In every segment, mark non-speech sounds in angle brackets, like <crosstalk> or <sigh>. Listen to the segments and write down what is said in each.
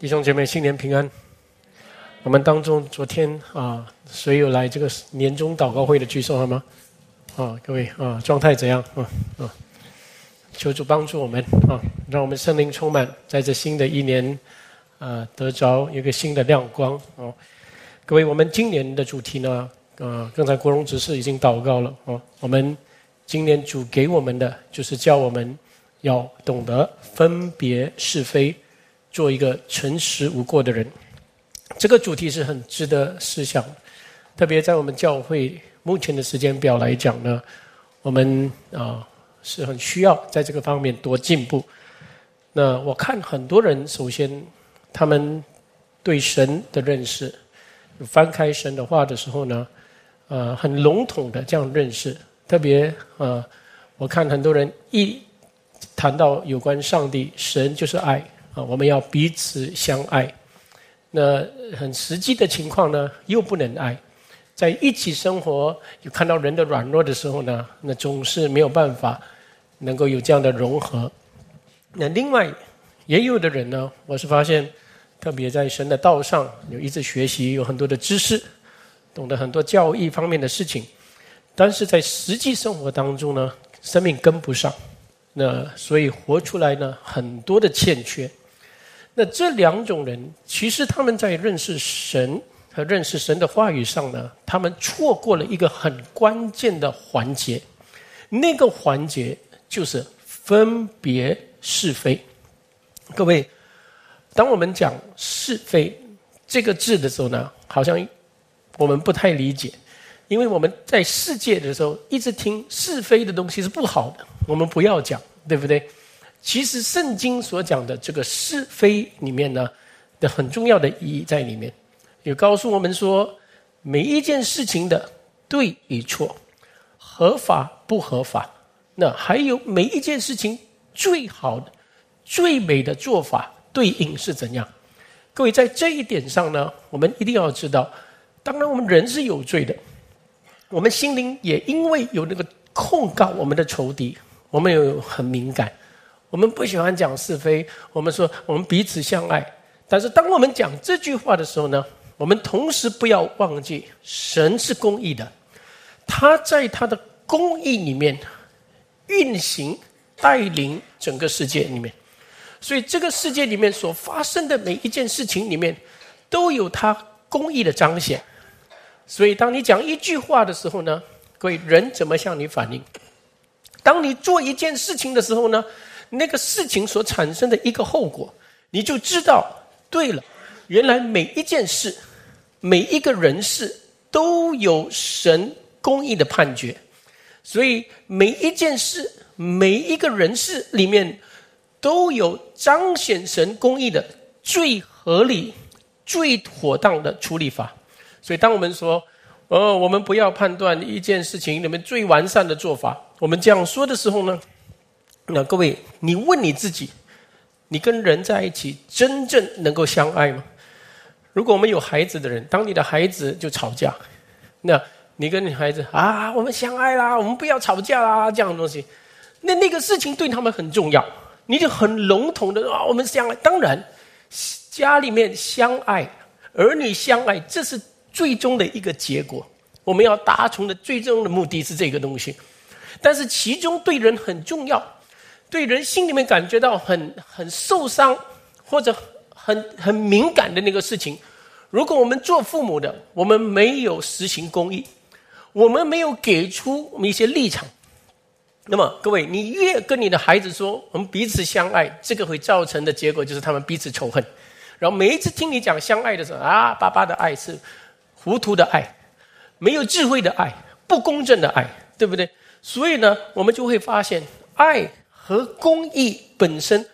弟兄姐妹，新年平安！我们当中昨天啊，谁有来这个年终祷告会的举手好吗？啊，各位啊，状态怎样？啊啊，求主帮助我们啊，让我们生灵充满，在这新的一年啊，得着一个新的亮光哦。各位，我们今年的主题呢，啊，刚才国荣执事已经祷告了哦。我们今年主给我们的，就是叫我们要懂得分别是非。做一个诚实无过的人，这个主题是很值得思想。特别在我们教会目前的时间表来讲呢，我们啊是很需要在这个方面多进步。那我看很多人，首先他们对神的认识，翻开神的话的时候呢，呃，很笼统的这样认识。特别啊，我看很多人一谈到有关上帝，神就是爱。啊，我们要彼此相爱。那很实际的情况呢，又不能爱，在一起生活，有看到人的软弱的时候呢，那总是没有办法能够有这样的融合。那另外也有的人呢，我是发现，特别在神的道上有一直学习，有很多的知识，懂得很多教义方面的事情，但是在实际生活当中呢，生命跟不上，那所以活出来呢，很多的欠缺。那这两种人，其实他们在认识神和认识神的话语上呢，他们错过了一个很关键的环节。那个环节就是分别是非。各位，当我们讲是非这个字的时候呢，好像我们不太理解，因为我们在世界的时候一直听是非的东西是不好的，我们不要讲，对不对？其实圣经所讲的这个是非里面呢，的很重要的意义在里面，也告诉我们说，每一件事情的对与错，合法不合法，那还有每一件事情最好的、最美的做法对应是怎样？各位在这一点上呢，我们一定要知道，当然我们人是有罪的，我们心灵也因为有那个控告我们的仇敌，我们有很敏感。我们不喜欢讲是非，我们说我们彼此相爱。但是当我们讲这句话的时候呢，我们同时不要忘记，神是公义的，他在他的公义里面运行、带领整个世界里面。所以这个世界里面所发生的每一件事情里面，都有他公义的彰显。所以当你讲一句话的时候呢，各位人怎么向你反应？当你做一件事情的时候呢？那个事情所产生的一个后果，你就知道。对了，原来每一件事、每一个人事都有神公义的判决，所以每一件事、每一个人事里面都有彰显神公义的最合理、最妥当的处理法。所以，当我们说“哦，我们不要判断一件事情里面最完善的做法”，我们这样说的时候呢？那各位，你问你自己：你跟人在一起真正能够相爱吗？如果我们有孩子的人，当你的孩子就吵架，那你跟你孩子啊，我们相爱啦，我们不要吵架啦，这样的东西，那那个事情对他们很重要，你就很笼统的啊，我们相爱。当然，家里面相爱，儿女相爱，这是最终的一个结果。我们要达成的最终的目的是这个东西，但是其中对人很重要。对人心里面感觉到很很受伤，或者很很敏感的那个事情，如果我们做父母的，我们没有实行公义，我们没有给出我们一些立场，那么各位，你越跟你的孩子说我们彼此相爱，这个会造成的结果就是他们彼此仇恨，然后每一次听你讲相爱的时候啊，爸爸的爱是糊涂的爱，没有智慧的爱，不公正的爱，对不对？所以呢，我们就会发现爱。和公益本身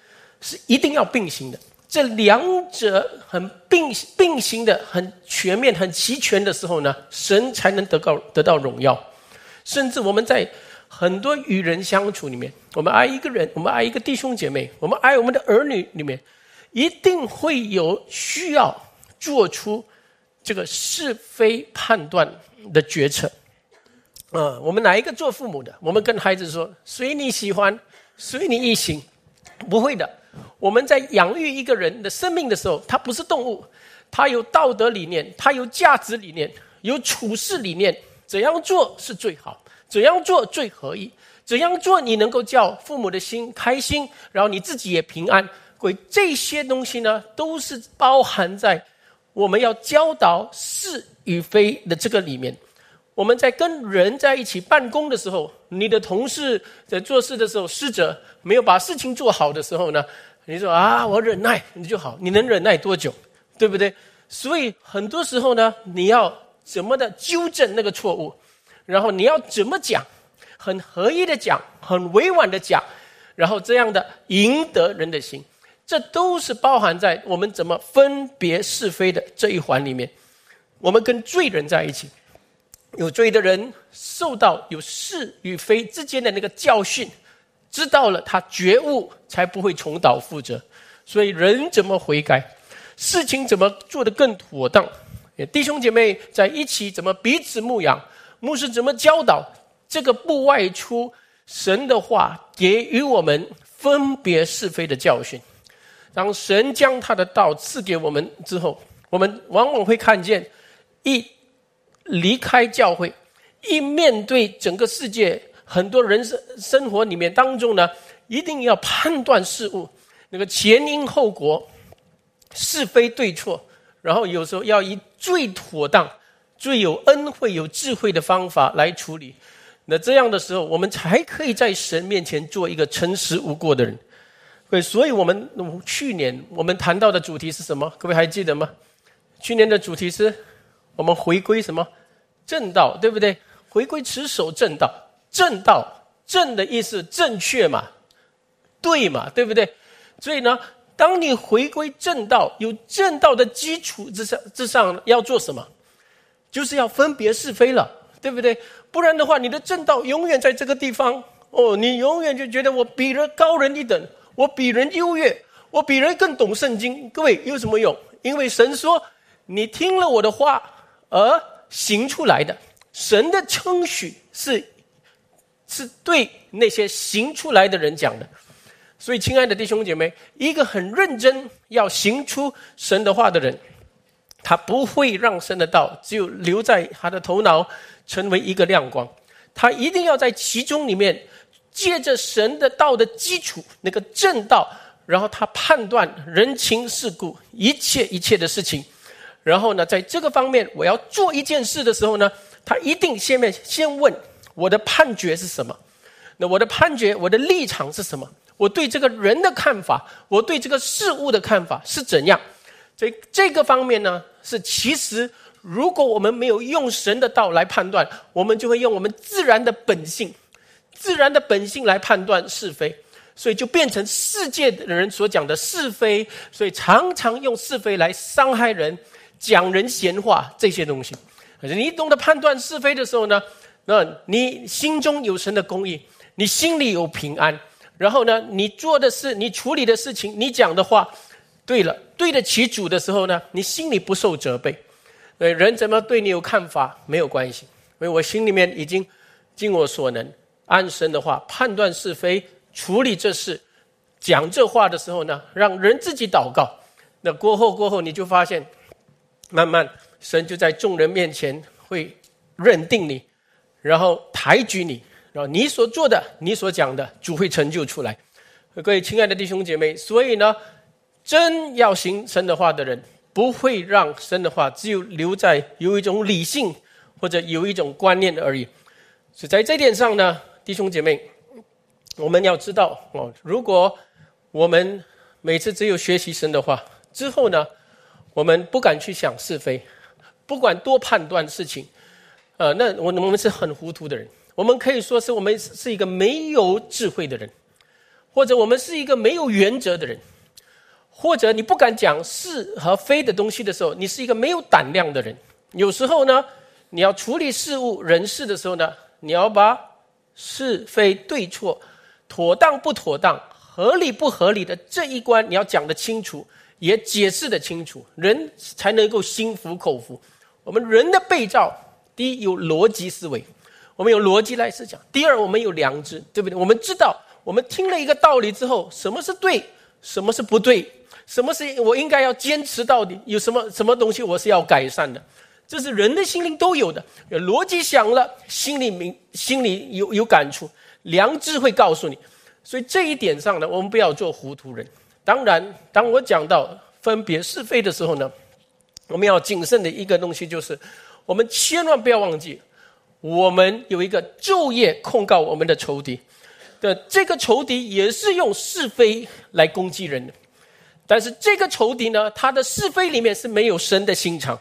是一定要并行的，这两者很并并行的、很全面、很齐全的时候呢，神才能得到得到荣耀。甚至我们在很多与人相处里面，我们爱一个人，我们爱一个弟兄姐妹，我们爱我们的儿女里面，一定会有需要做出这个是非判断的决策。啊，我们哪一个做父母的，我们跟孩子说，随你喜欢。随你一行，不会的。我们在养育一个人的生命的时候，他不是动物，他有道德理念，他有价值理念，有处事理念，怎样做是最好，怎样做最合意，怎样做你能够叫父母的心开心，然后你自己也平安。鬼这些东西呢，都是包含在我们要教导是与非的这个里面。我们在跟人在一起办公的时候，你的同事在做事的时候，师者没有把事情做好的时候呢？你说啊，我忍耐，你就好。你能忍耐多久，对不对？所以很多时候呢，你要怎么的纠正那个错误，然后你要怎么讲，很合一的讲，很委婉的讲，然后这样的赢得人的心，这都是包含在我们怎么分别是非的这一环里面。我们跟罪人在一起，有罪的人受到有是与非之间的那个教训。知道了，他觉悟才不会重蹈覆辙。所以人怎么悔改，事情怎么做得更妥当？弟兄姐妹在一起怎么彼此牧养？牧师怎么教导？这个不外出神的话给予我们分别是非的教训。当神将他的道赐给我们之后，我们往往会看见，一离开教会，一面对整个世界。很多人生生活里面当中呢，一定要判断事物那个前因后果、是非对错，然后有时候要以最妥当、最有恩惠、有智慧的方法来处理。那这样的时候，我们才可以在神面前做一个诚实无过的人。对，所以我们去年我们谈到的主题是什么？各位还记得吗？去年的主题是我们回归什么正道，对不对？回归持守正道。正道，正的意思正确嘛，对嘛，对不对？所以呢，当你回归正道，有正道的基础之上，之上要做什么？就是要分别是非了，对不对？不然的话，你的正道永远在这个地方哦，你永远就觉得我比人高人一等，我比人优越，我比人更懂圣经。各位有什么用？因为神说，你听了我的话而行出来的，神的称许是。是对那些行出来的人讲的，所以，亲爱的弟兄姐妹，一个很认真要行出神的话的人，他不会让神的道只有留在他的头脑，成为一个亮光。他一定要在其中里面，借着神的道的基础，那个正道，然后他判断人情世故，一切一切的事情。然后呢，在这个方面，我要做一件事的时候呢，他一定先面先问。我的判决是什么？那我的判决，我的立场是什么？我对这个人的看法，我对这个事物的看法是怎样？所以这个方面呢，是其实如果我们没有用神的道来判断，我们就会用我们自然的本性、自然的本性来判断是非，所以就变成世界的人所讲的是非，所以常常用是非来伤害人、讲人闲话这些东西。可是你懂得判断是非的时候呢？那你心中有神的公义，你心里有平安，然后呢，你做的事，你处理的事情，你讲的话，对了，对得起主的时候呢，你心里不受责备。对人怎么对你有看法没有关系，因为我心里面已经尽我所能，按神的话判断是非，处理这事，讲这话的时候呢，让人自己祷告。那过后过后，你就发现，慢慢神就在众人面前会认定你。然后抬举你，然后你所做的、你所讲的，主会成就出来。各位亲爱的弟兄姐妹，所以呢，真要行神的话的人，不会让神的话只有留在有一种理性或者有一种观念而已。所以在这点上呢，弟兄姐妹，我们要知道哦，如果我们每次只有学习神的话之后呢，我们不敢去想是非，不管多判断事情。呃，那我我们是很糊涂的人，我们可以说是我们是一个没有智慧的人，或者我们是一个没有原则的人，或者你不敢讲是和非的东西的时候，你是一个没有胆量的人。有时候呢，你要处理事物人事的时候呢，你要把是非对错、妥当不妥当、合理不合理的这一关，你要讲得清楚，也解释得清楚，人才能够心服口服。我们人的被造。第一，有逻辑思维，我们有逻辑来思想；第二，我们有良知，对不对？我们知道，我们听了一个道理之后，什么是对，什么是不对，什么是我应该要坚持到底，有什么什么东西我是要改善的，这是人的心灵都有的。逻辑想了，心里明，心里有有感触，良知会告诉你。所以这一点上呢，我们不要做糊涂人。当然，当我讲到分别是非的时候呢，我们要谨慎的一个东西就是，我们千万不要忘记，我们有一个昼夜控告我们的仇敌。的这个仇敌也是用是非来攻击人的，但是这个仇敌呢，他的是非里面是没有神的心肠，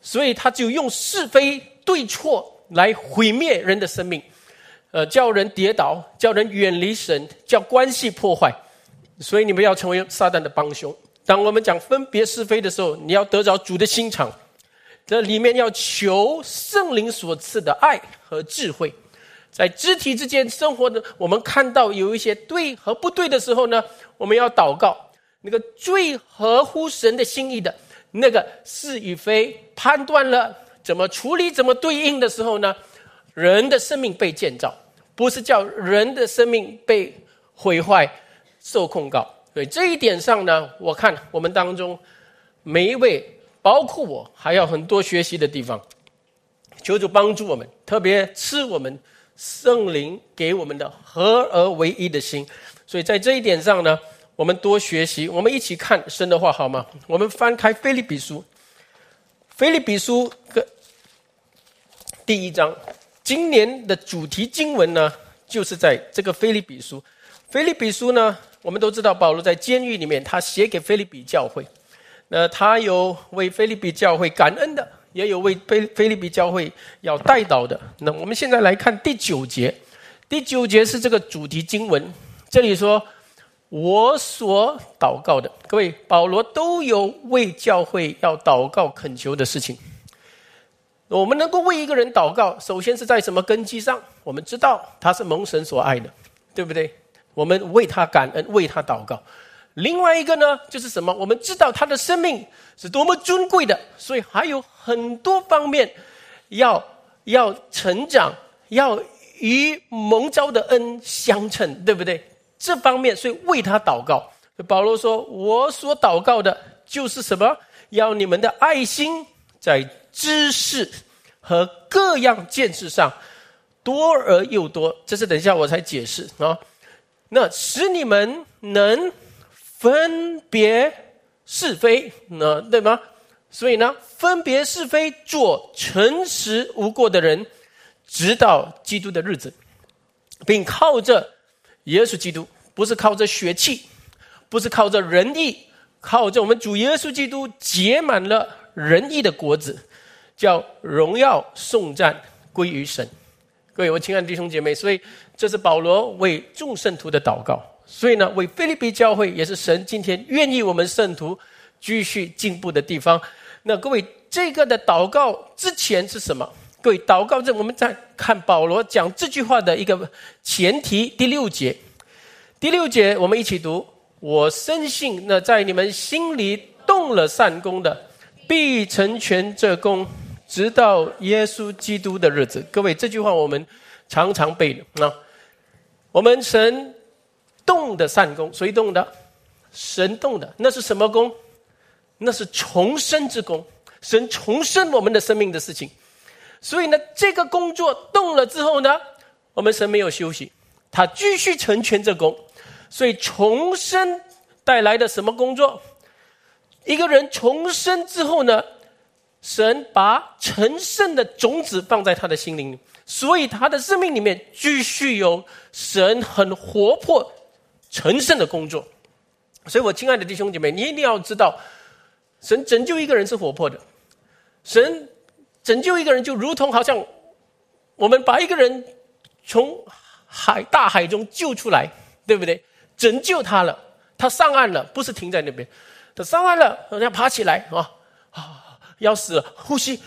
所以他就用是非对错来毁灭人的生命，呃，叫人跌倒，叫人远离神，叫关系破坏。所以你们要成为撒旦的帮凶。当我们讲分别是非的时候，你要得着主的心肠，这里面要求圣灵所赐的爱和智慧。在肢体之间生活的，我们看到有一些对和不对的时候呢，我们要祷告。那个最合乎神的心意的那个是与非，判断了怎么处理、怎么对应的时候呢，人的生命被建造，不是叫人的生命被毁坏、受控告。所以这一点上呢，我看我们当中每一位，包括我，还有很多学习的地方。求主帮助我们，特别赐我们。圣灵给我们的合而为一的心，所以在这一点上呢，我们多学习，我们一起看神的话好吗？我们翻开菲利比书，菲利比书个第一章，今年的主题经文呢，就是在这个菲利比书。菲利比书呢，我们都知道保罗在监狱里面，他写给菲利比教会，那他有为菲利比教会感恩的。也有为菲菲律比教会要带导的。那我们现在来看第九节，第九节是这个主题经文。这里说：“我所祷告的，各位保罗都有为教会要祷告恳求的事情。我们能够为一个人祷告，首先是在什么根基上？我们知道他是蒙神所爱的，对不对？我们为他感恩，为他祷告。”另外一个呢，就是什么？我们知道他的生命是多么尊贵的，所以还有很多方面要要成长，要与蒙召的恩相称，对不对？这方面，所以为他祷告。保罗说：“我所祷告的，就是什么？要你们的爱心在知识和各样见识上多而又多。”这是等一下我才解释啊。那使你们能。分别是非，那对吗？所以呢，分别是非，做诚实无过的人，直到基督的日子，并靠着耶稣基督，不是靠着血气，不是靠着仁义，靠着我们主耶稣基督结满了仁义的果子，叫荣耀颂赞归于神。各位我亲爱的弟兄姐妹，所以这是保罗为众圣徒的祷告。所以呢，为菲律宾教会也是神今天愿意我们圣徒继续进步的地方。那各位，这个的祷告之前是什么？各位，祷告这我们在看保罗讲这句话的一个前提，第六节。第六节我们一起读：我深信，那在你们心里动了善功的，必成全这功，直到耶稣基督的日子。各位，这句话我们常常背的。那我们神。动的善功，谁动的？神动的，那是什么功？那是重生之功。神重生我们的生命的事情。所以呢，这个工作动了之后呢，我们神没有休息，他继续成全这功。所以重生带来的什么工作？一个人重生之后呢，神把成圣的种子放在他的心灵里，所以他的生命里面继续有神很活泼。成圣的工作，所以我亲爱的弟兄姐妹，你一定要知道，神拯救一个人是活泼的，神拯救一个人就如同好像我们把一个人从海大海中救出来，对不对？拯救他了，他上岸了，不是停在那边，他上岸了，人家爬起来啊啊，要死了，呼吸，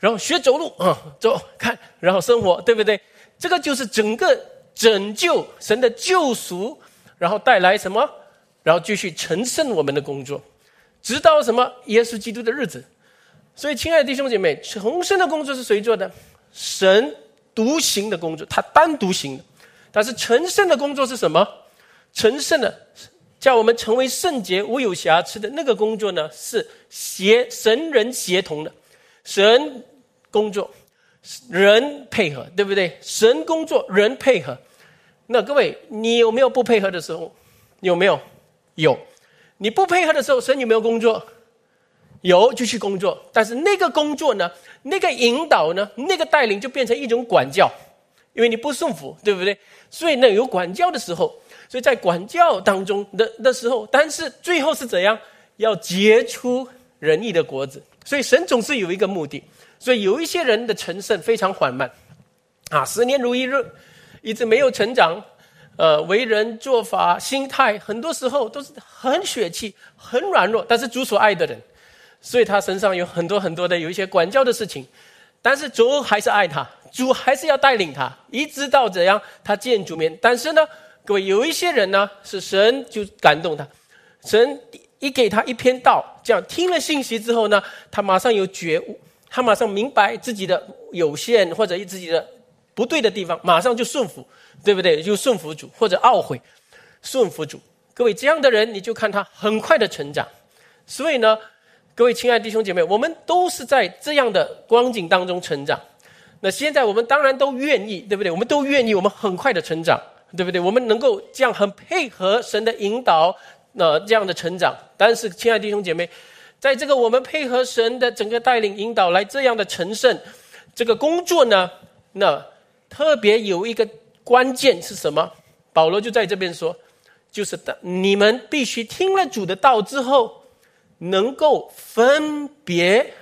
然后学走路啊，走看，然后生活，对不对？这个就是整个拯救神的救赎。然后带来什么？然后继续成圣我们的工作，直到什么？耶稣基督的日子。所以，亲爱的弟兄姐妹，重生的工作是谁做的？神独行的工作，他单独行的。但是成圣的工作是什么？成圣的叫我们成为圣洁、无有瑕疵的那个工作呢，是协神人协同的，神工作，人配合，对不对？神工作，人配合。那各位，你有没有不配合的时候？有没有？有。你不配合的时候，神有没有工作？有，就去工作。但是那个工作呢？那个引导呢？那个带领就变成一种管教，因为你不顺服，对不对？所以呢，有管教的时候，所以在管教当中的的时候，但是最后是怎样？要结出仁义的果子。所以神总是有一个目的。所以有一些人的成圣非常缓慢，啊，十年如一日，一直没有成长。呃，为人做法、心态，很多时候都是很血气、很软弱，但是主所爱的人，所以他身上有很多很多的有一些管教的事情，但是主还是爱他，主还是要带领他，一直到怎样他见主面。但是呢，各位有一些人呢，是神就感动他，神一给他一篇道，这样听了信息之后呢，他马上有觉悟，他马上明白自己的有限或者自己的不对的地方，马上就顺服。对不对？就顺服主或者懊悔，顺服主。各位这样的人，你就看他很快的成长。所以呢，各位亲爱的弟兄姐妹，我们都是在这样的光景当中成长。那现在我们当然都愿意，对不对？我们都愿意，我们很快的成长，对不对？我们能够这样很配合神的引导，那这样的成长。但是，亲爱的弟兄姐妹，在这个我们配合神的整个带领引导来这样的成圣这个工作呢，那特别有一个。关键是什么？保罗就在这边说，就是的，你们必须听了主的道之后，能够分别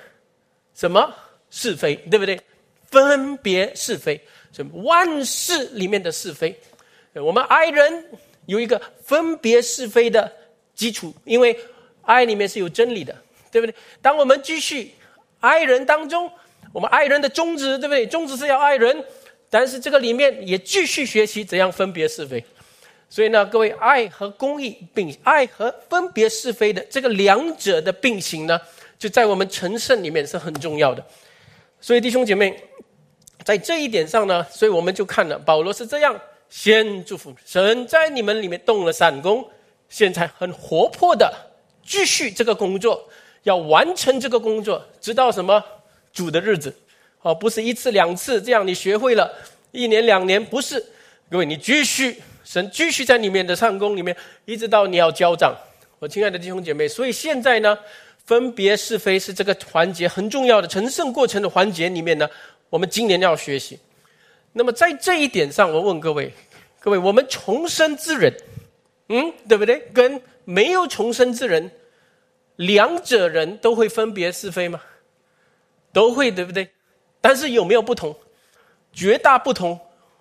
什么是非，对不对？分别是非，什么万事里面的是非，我们爱人有一个分别是非的基础，因为爱里面是有真理的，对不对？当我们继续爱人当中，我们爱人的宗旨，对不对？宗旨是要爱人。但是这个里面也继续学习怎样分别是非，所以呢，各位爱和公义并爱和分别是非的这个两者的并行呢，就在我们成圣里面是很重要的。所以弟兄姐妹，在这一点上呢，所以我们就看了保罗是这样先祝福神在你们里面动了闪功，现在很活泼的继续这个工作，要完成这个工作，直到什么主的日子。哦，不是一次两次这样，你学会了，一年两年不是，各位你继续，神继续在里面的上工里面，一直到你要交账。我亲爱的弟兄姐妹，所以现在呢，分别是非是这个环节很重要的成圣过程的环节里面呢，我们今年要学习。那么在这一点上，我问各位，各位，我们重生之人，嗯，对不对？跟没有重生之人，两者人都会分别是非吗？都会，对不对？但是有没有不同？绝大不同，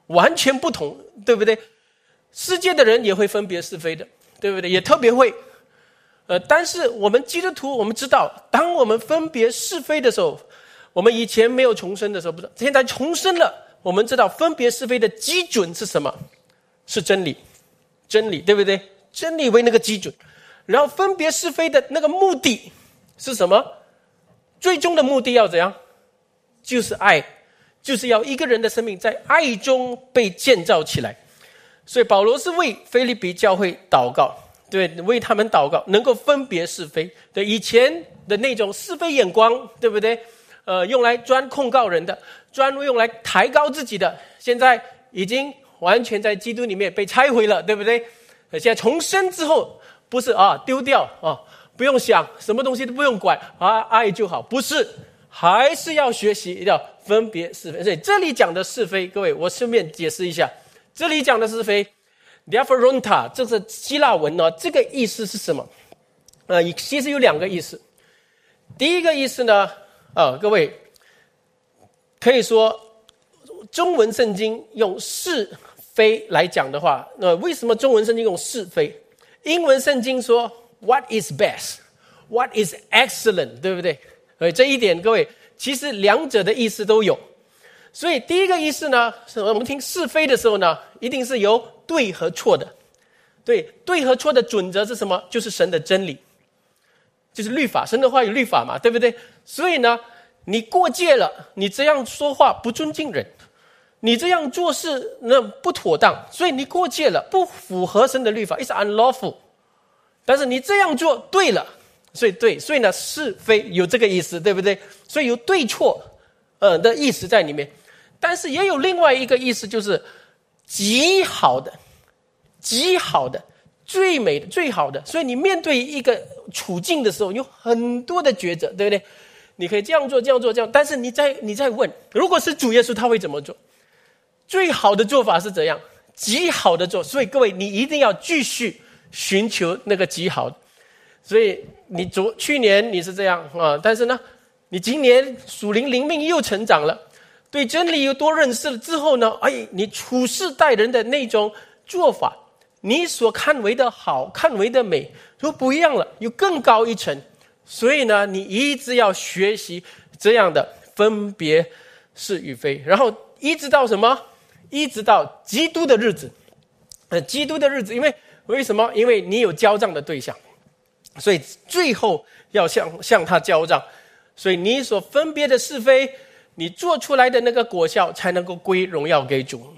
完全不同，对不对？世界的人也会分别是非的，对不对？也特别会。呃，但是我们基督徒，我们知道，当我们分别是非的时候，我们以前没有重生的时候不知道，现在重生了，我们知道分别是非的基准是什么？是真理，真理，对不对？真理为那个基准，然后分别是非的那个目的是什么？最终的目的要怎样？就是爱，就是要一个人的生命在爱中被建造起来。所以保罗是为菲利比教会祷告，对，为他们祷告，能够分别是非。对以前的那种是非眼光，对不对？呃，用来专控告人的，专门用来抬高自己的，现在已经完全在基督里面被拆毁了，对不对？现在重生之后，不是啊，丢掉啊，不用想，什么东西都不用管啊，爱就好，不是。还是要学习，要分别是非。所以这里讲的是非，各位，我顺便解释一下，这里讲的是非 d e f e r o n t a 这是希腊文呢，这个意思是什么？呃，其实有两个意思。第一个意思呢，啊，各位可以说中文圣经用是非来讲的话，那为什么中文圣经用是非？英文圣经说 What is best？What is excellent？对不对？所以这一点，各位其实两者的意思都有。所以第一个意思呢，是我们听是非的时候呢，一定是有对和错的。对，对和错的准则是什么？就是神的真理，就是律法。神的话有律法嘛，对不对？所以呢，你过界了，你这样说话不尊敬人，你这样做事那不妥当，所以你过界了，不符合神的律法，is unlawful。但是你这样做对了，所以对，所以呢是非有这个意思，对不对？所以有对错，呃的意思在里面。但是也有另外一个意思，就是极好的、极好的、最美的、最好的。所以你面对一个处境的时候，有很多的抉择，对不对？你可以这样做，这样做，这样。但是你在你在问，如果是主耶稣，他会怎么做？最好的做法是怎样？极好的做。所以各位，你一定要继续寻求那个极好。所以你昨去年你是这样啊，但是呢，你今年属灵灵命又成长了。对真理又多认识了之后呢？哎，你处事待人的那种做法，你所看为的好看为的美都不一样了，又更高一层。所以呢，你一直要学习这样的分别是与非，然后一直到什么？一直到基督的日子。呃，基督的日子，因为为什么？因为你有交账的对象，所以最后要向向他交账。所以你所分别的是非。你做出来的那个果效才能够归荣耀给主。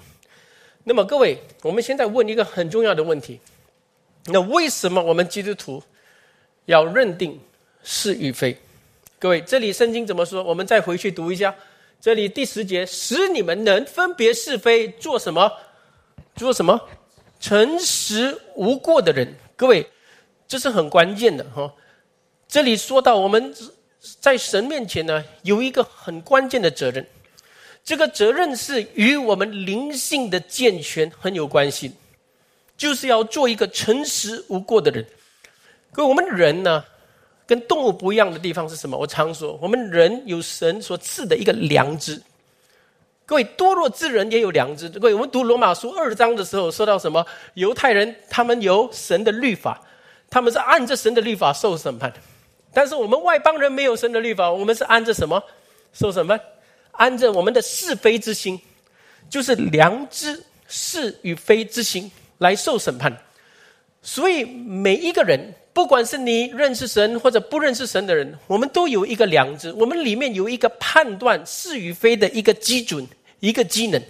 那么各位，我们现在问一个很重要的问题：那为什么我们基督徒要认定是与非？各位，这里圣经怎么说？我们再回去读一下，这里第十节：使你们能分别是非，做什么？做什么？诚实无过的人。各位，这是很关键的哈。这里说到我们。在神面前呢，有一个很关键的责任，这个责任是与我们灵性的健全很有关系，就是要做一个诚实无过的人。可我们人呢，跟动物不一样的地方是什么？我常说，我们人有神所赐的一个良知。各位，多弱之人也有良知。各位，我们读罗马书二章的时候，说到什么？犹太人他们有神的律法，他们是按着神的律法受审判。但是我们外邦人没有神的律法，我们是按着什么受审判？按着我们的是非之心，就是良知是与非之心来受审判。所以每一个人，不管是你认识神或者不认识神的人，我们都有一个良知，我们里面有一个判断是与非的一个基准、一个机能。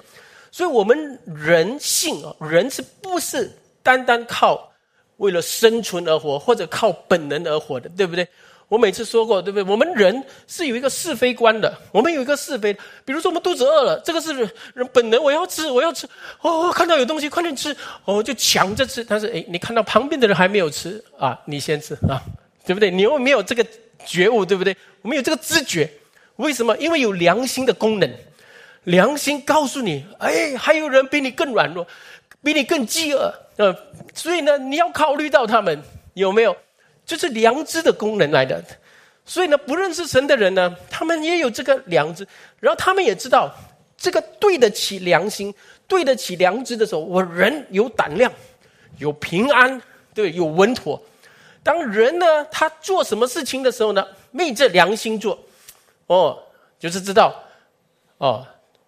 所以，我们人性啊，人是不是单单靠为了生存而活，或者靠本能而活的，对不对？我每次说过，对不对？我们人是有一个是非观的，我们有一个是非。比如说，我们肚子饿了，这个是人本能，我要吃，我要吃。哦，看到有东西，快点吃，哦，就抢着吃。但是，哎，你看到旁边的人还没有吃啊，你先吃啊，对不对？你又没有这个觉悟，对不对？我们有这个知觉，为什么？因为有良心的功能，良心告诉你，哎，还有人比你更软弱，比你更饥饿，呃，所以呢，你要考虑到他们有没有。就是良知的功能来的，所以呢，不认识神的人呢，他们也有这个良知，然后他们也知道这个对得起良心、对得起良知的时候，我人有胆量、有平安，对，有稳妥。当人呢，他做什么事情的时候呢，昧着良心做，哦，就是知道，哦，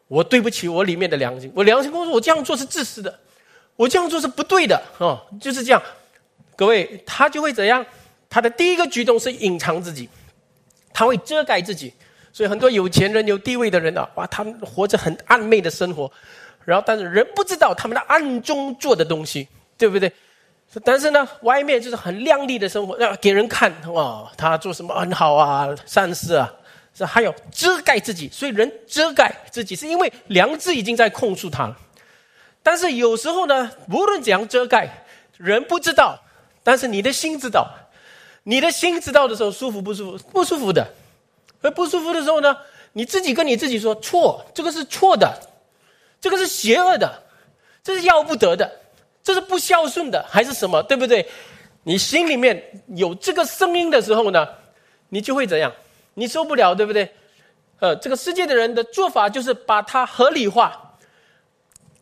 我对不起我里面的良心，我良心告诉我这样做是自私的，我这样做是不对的，哦，就是这样。各位，他就会怎样？他的第一个举动是隐藏自己，他会遮盖自己，所以很多有钱人、有地位的人啊，哇，他们活着很暧昧的生活，然后但是人不知道他们的暗中做的东西，对不对？但是呢，外面就是很亮丽的生活，要给人看，哇，他做什么很好啊，善事啊，是还有遮盖自己，所以人遮盖自己是因为良知已经在控诉他了。但是有时候呢，无论怎样遮盖，人不知道，但是你的心知道。你的心知道的时候舒服不舒服？不舒服的。而不舒服的时候呢，你自己跟你自己说错，这个是错的，这个是邪恶的，这是要不得的，这是不孝顺的，还是什么？对不对？你心里面有这个声音的时候呢，你就会怎样？你受不了，对不对？呃，这个世界的人的做法就是把它合理化，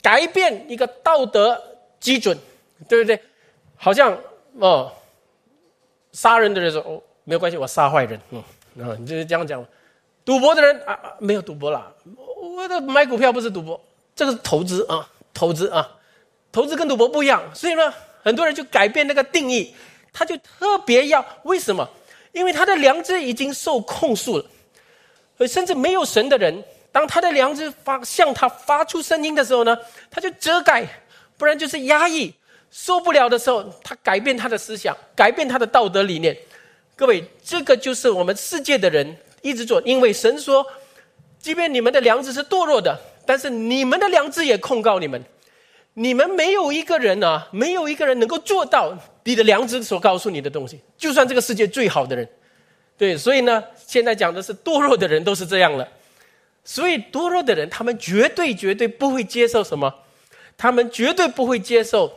改变一个道德基准，对不对？好像哦。杀人的人说：“哦，没有关系，我杀坏人。”嗯，啊，你就是这样讲。赌博的人啊，没有赌博了，我的买股票不是赌博，这个是投资啊，投资啊，投资跟赌博不一样。所以呢，很多人就改变那个定义，他就特别要为什么？因为他的良知已经受控诉了，甚至没有神的人，当他的良知发向他发出声音的时候呢，他就遮盖，不然就是压抑。受不了的时候，他改变他的思想，改变他的道德理念。各位，这个就是我们世界的人一直做，因为神说，即便你们的良知是堕落的，但是你们的良知也控告你们。你们没有一个人啊，没有一个人能够做到你的良知所告诉你的东西。就算这个世界最好的人，对，所以呢，现在讲的是堕落的人都是这样了。所以堕落的人，他们绝对绝对不会接受什么，他们绝对不会接受。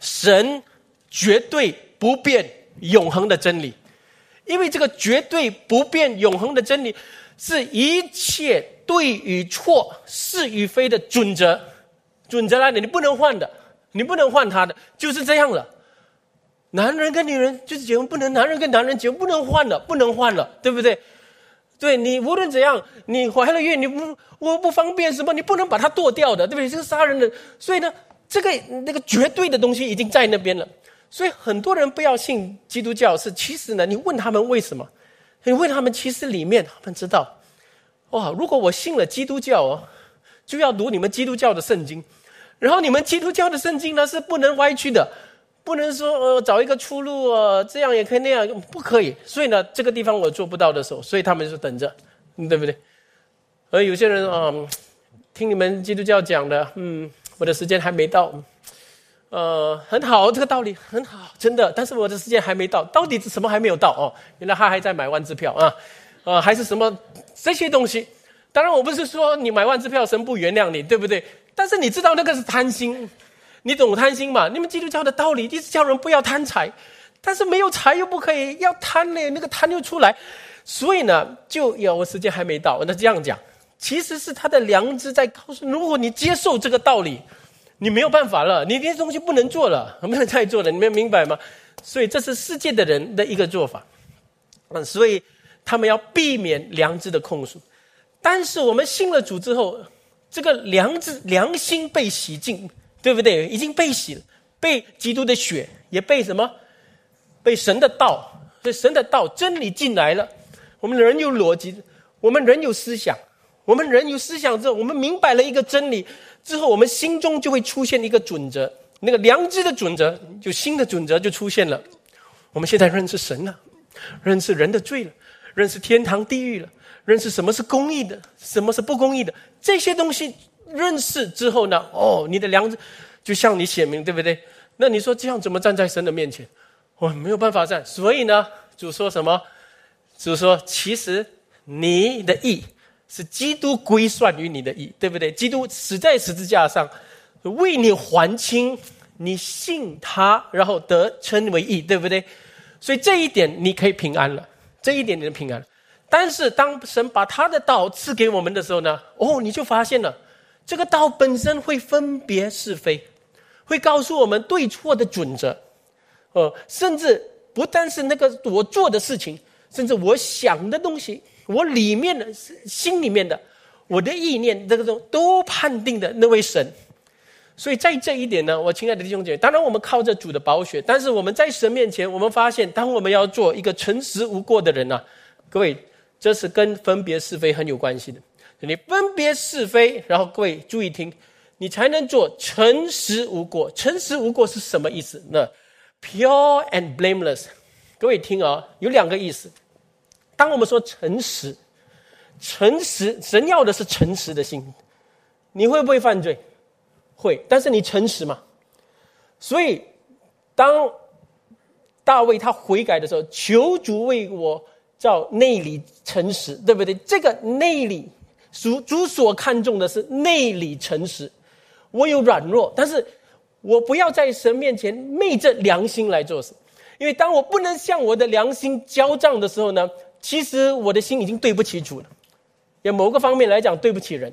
神绝对不变、永恒的真理，因为这个绝对不变、永恒的真理，是一切对与错、是与非的准则。准则来的，你不能换的，你不能换他的，就是这样了。男人跟女人就是结婚，不能男人跟男人结婚不能换的，不能换了，对不对？对你无论怎样，你怀了孕，你不我不方便什么，你不能把它剁掉的，对不对？这个杀人的，所以呢。这个那个绝对的东西已经在那边了，所以很多人不要信基督教。是其实呢，你问他们为什么？你问他们，其实里面他们知道，哇！如果我信了基督教哦，就要读你们基督教的圣经，然后你们基督教的圣经呢是不能歪曲的，不能说呃找一个出路啊，这样也可以那样不可以。所以呢，这个地方我做不到的时候，所以他们就等着，对不对？而有些人啊，听你们基督教讲的，嗯。我的时间还没到，呃，很好，这个道理很好，真的。但是我的时间还没到，到底是什么还没有到哦？原来他还在买万支票啊，啊，还是什么这些东西？当然，我不是说你买万支票神不原谅你，对不对？但是你知道那个是贪心，你懂贪心吗？你们基督教的道理一直叫人不要贪财，但是没有财又不可以要贪呢，那个贪又出来，所以呢，就有我时间还没到，那这样讲。其实是他的良知在告诉：如果你接受这个道理，你没有办法了，你这些东西不能做了，不能再做了。你们明白吗？所以这是世界的人的一个做法。嗯，所以他们要避免良知的控诉。但是我们信了主之后，这个良知、良心被洗净，对不对？已经被洗了，被基督的血，也被什么？被神的道，被神的道真理进来了。我们人有逻辑，我们人有思想。我们人有思想之后，我们明白了一个真理之后，我们心中就会出现一个准则，那个良知的准则，就新的准则就出现了。我们现在认识神了，认识人的罪了，认识天堂地狱了，认识什么是公义的，什么是不公义的。这些东西认识之后呢，哦，你的良知就向你显明，对不对？那你说这样怎么站在神的面前？我没有办法站。所以呢，主说什么？主说，其实你的意。是基督归算于你的义，对不对？基督死在十字架上，为你还清，你信他，然后得称为义，对不对？所以这一点你可以平安了，这一点你能平安。但是当神把他的道赐给我们的时候呢？哦，你就发现了，这个道本身会分别是非，会告诉我们对错的准则，呃，甚至不但是那个我做的事情，甚至我想的东西。我里面的心里面的，我的意念，这个都都判定的那位神，所以在这一点呢，我亲爱的弟兄姐妹，当然我们靠着主的宝血，但是我们在神面前，我们发现，当我们要做一个诚实无过的人呢，各位，这是跟分别是非很有关系的。你分别是非，然后各位注意听，你才能做诚实无过。诚实无过是什么意思？那 pure and blameless，各位听啊，有两个意思。当我们说诚实，诚实，神要的是诚实的心。你会不会犯罪？会，但是你诚实嘛？所以，当大卫他悔改的时候，求主为我造内里诚实，对不对？这个内里，主主所看重的是内里诚实。我有软弱，但是我不要在神面前昧着良心来做事，因为当我不能向我的良心交账的时候呢？其实我的心已经对不起主了，也某个方面来讲对不起人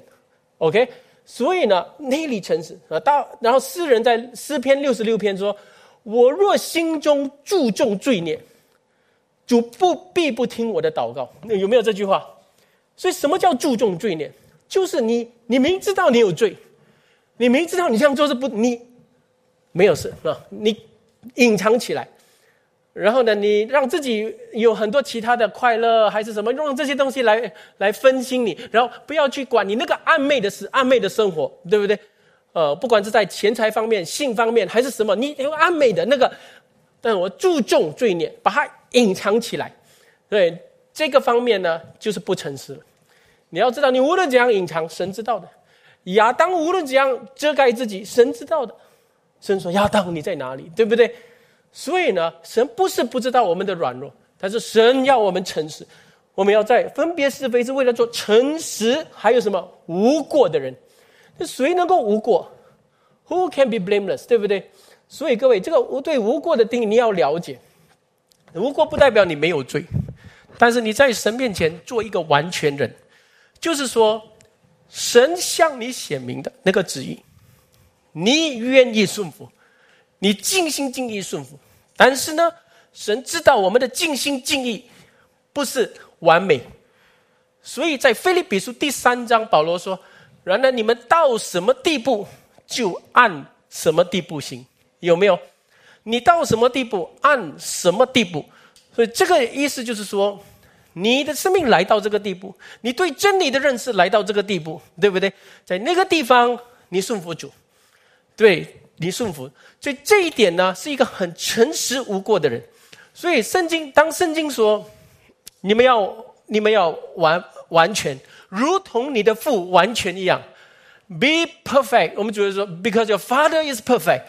，OK？所以呢，内里诚实啊，到然后诗人在诗篇六十六篇说：“我若心中注重罪孽，主不必不听我的祷告。”有没有这句话？所以什么叫注重罪孽？就是你你明知道你有罪，你明知道你这样做是不你没有事啊，你隐藏起来。然后呢，你让自己有很多其他的快乐，还是什么，用这些东西来来分心你，然后不要去管你那个暧昧的事、暧昧的生活，对不对？呃，不管是在钱财方面、性方面还是什么，你有暧昧的那个，但我注重罪孽，把它隐藏起来。对这个方面呢，就是不诚实。你要知道，你无论怎样隐藏，神知道的；亚当无论怎样遮盖自己，神知道的。神说：“亚当，你在哪里？对不对？”所以呢，神不是不知道我们的软弱，但是神要我们诚实。我们要在分别是非，是为了做诚实。还有什么无过的人？那谁能够无过？Who can be blameless？对不对？所以各位，这个无对无过的定义你要了解。无过不代表你没有罪，但是你在神面前做一个完全人，就是说，神向你显明的那个旨意，你愿意顺服，你尽心尽意顺服。但是呢，神知道我们的尽心尽意不是。完美，所以在菲利比书第三章，保罗说：“然而你们到什么地步，就按什么地步行。”有没有？你到什么地步，按什么地步？所以这个意思就是说，你的生命来到这个地步，你对真理的认识来到这个地步，对不对？在那个地方，你顺服主，对你顺服。所以这一点呢，是一个很诚实无过的人。所以圣经，当圣经说。你们要，你们要完完全，如同你的父完全一样，be perfect。我们主要说，because your father is perfect。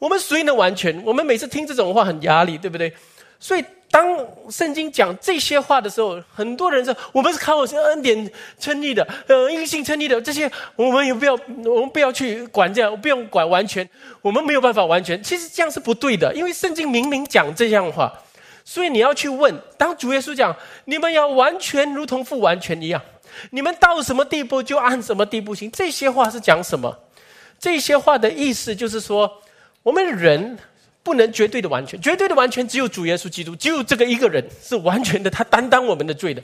我们谁能完全？我们每次听这种话很压力，对不对？所以当圣经讲这些话的时候，很多人说我们是靠恩典称义的，呃，因信称义的这些，我们也不要，我们不要去管这样，不用管完全，我们没有办法完全。其实这样是不对的，因为圣经明明讲这样的话。所以你要去问，当主耶稣讲你们要完全如同父完全一样，你们到什么地步就按什么地步行。这些话是讲什么？这些话的意思就是说，我们人不能绝对的完全，绝对的完全只有主耶稣基督，只有这个一个人是完全的，他担当我们的罪的。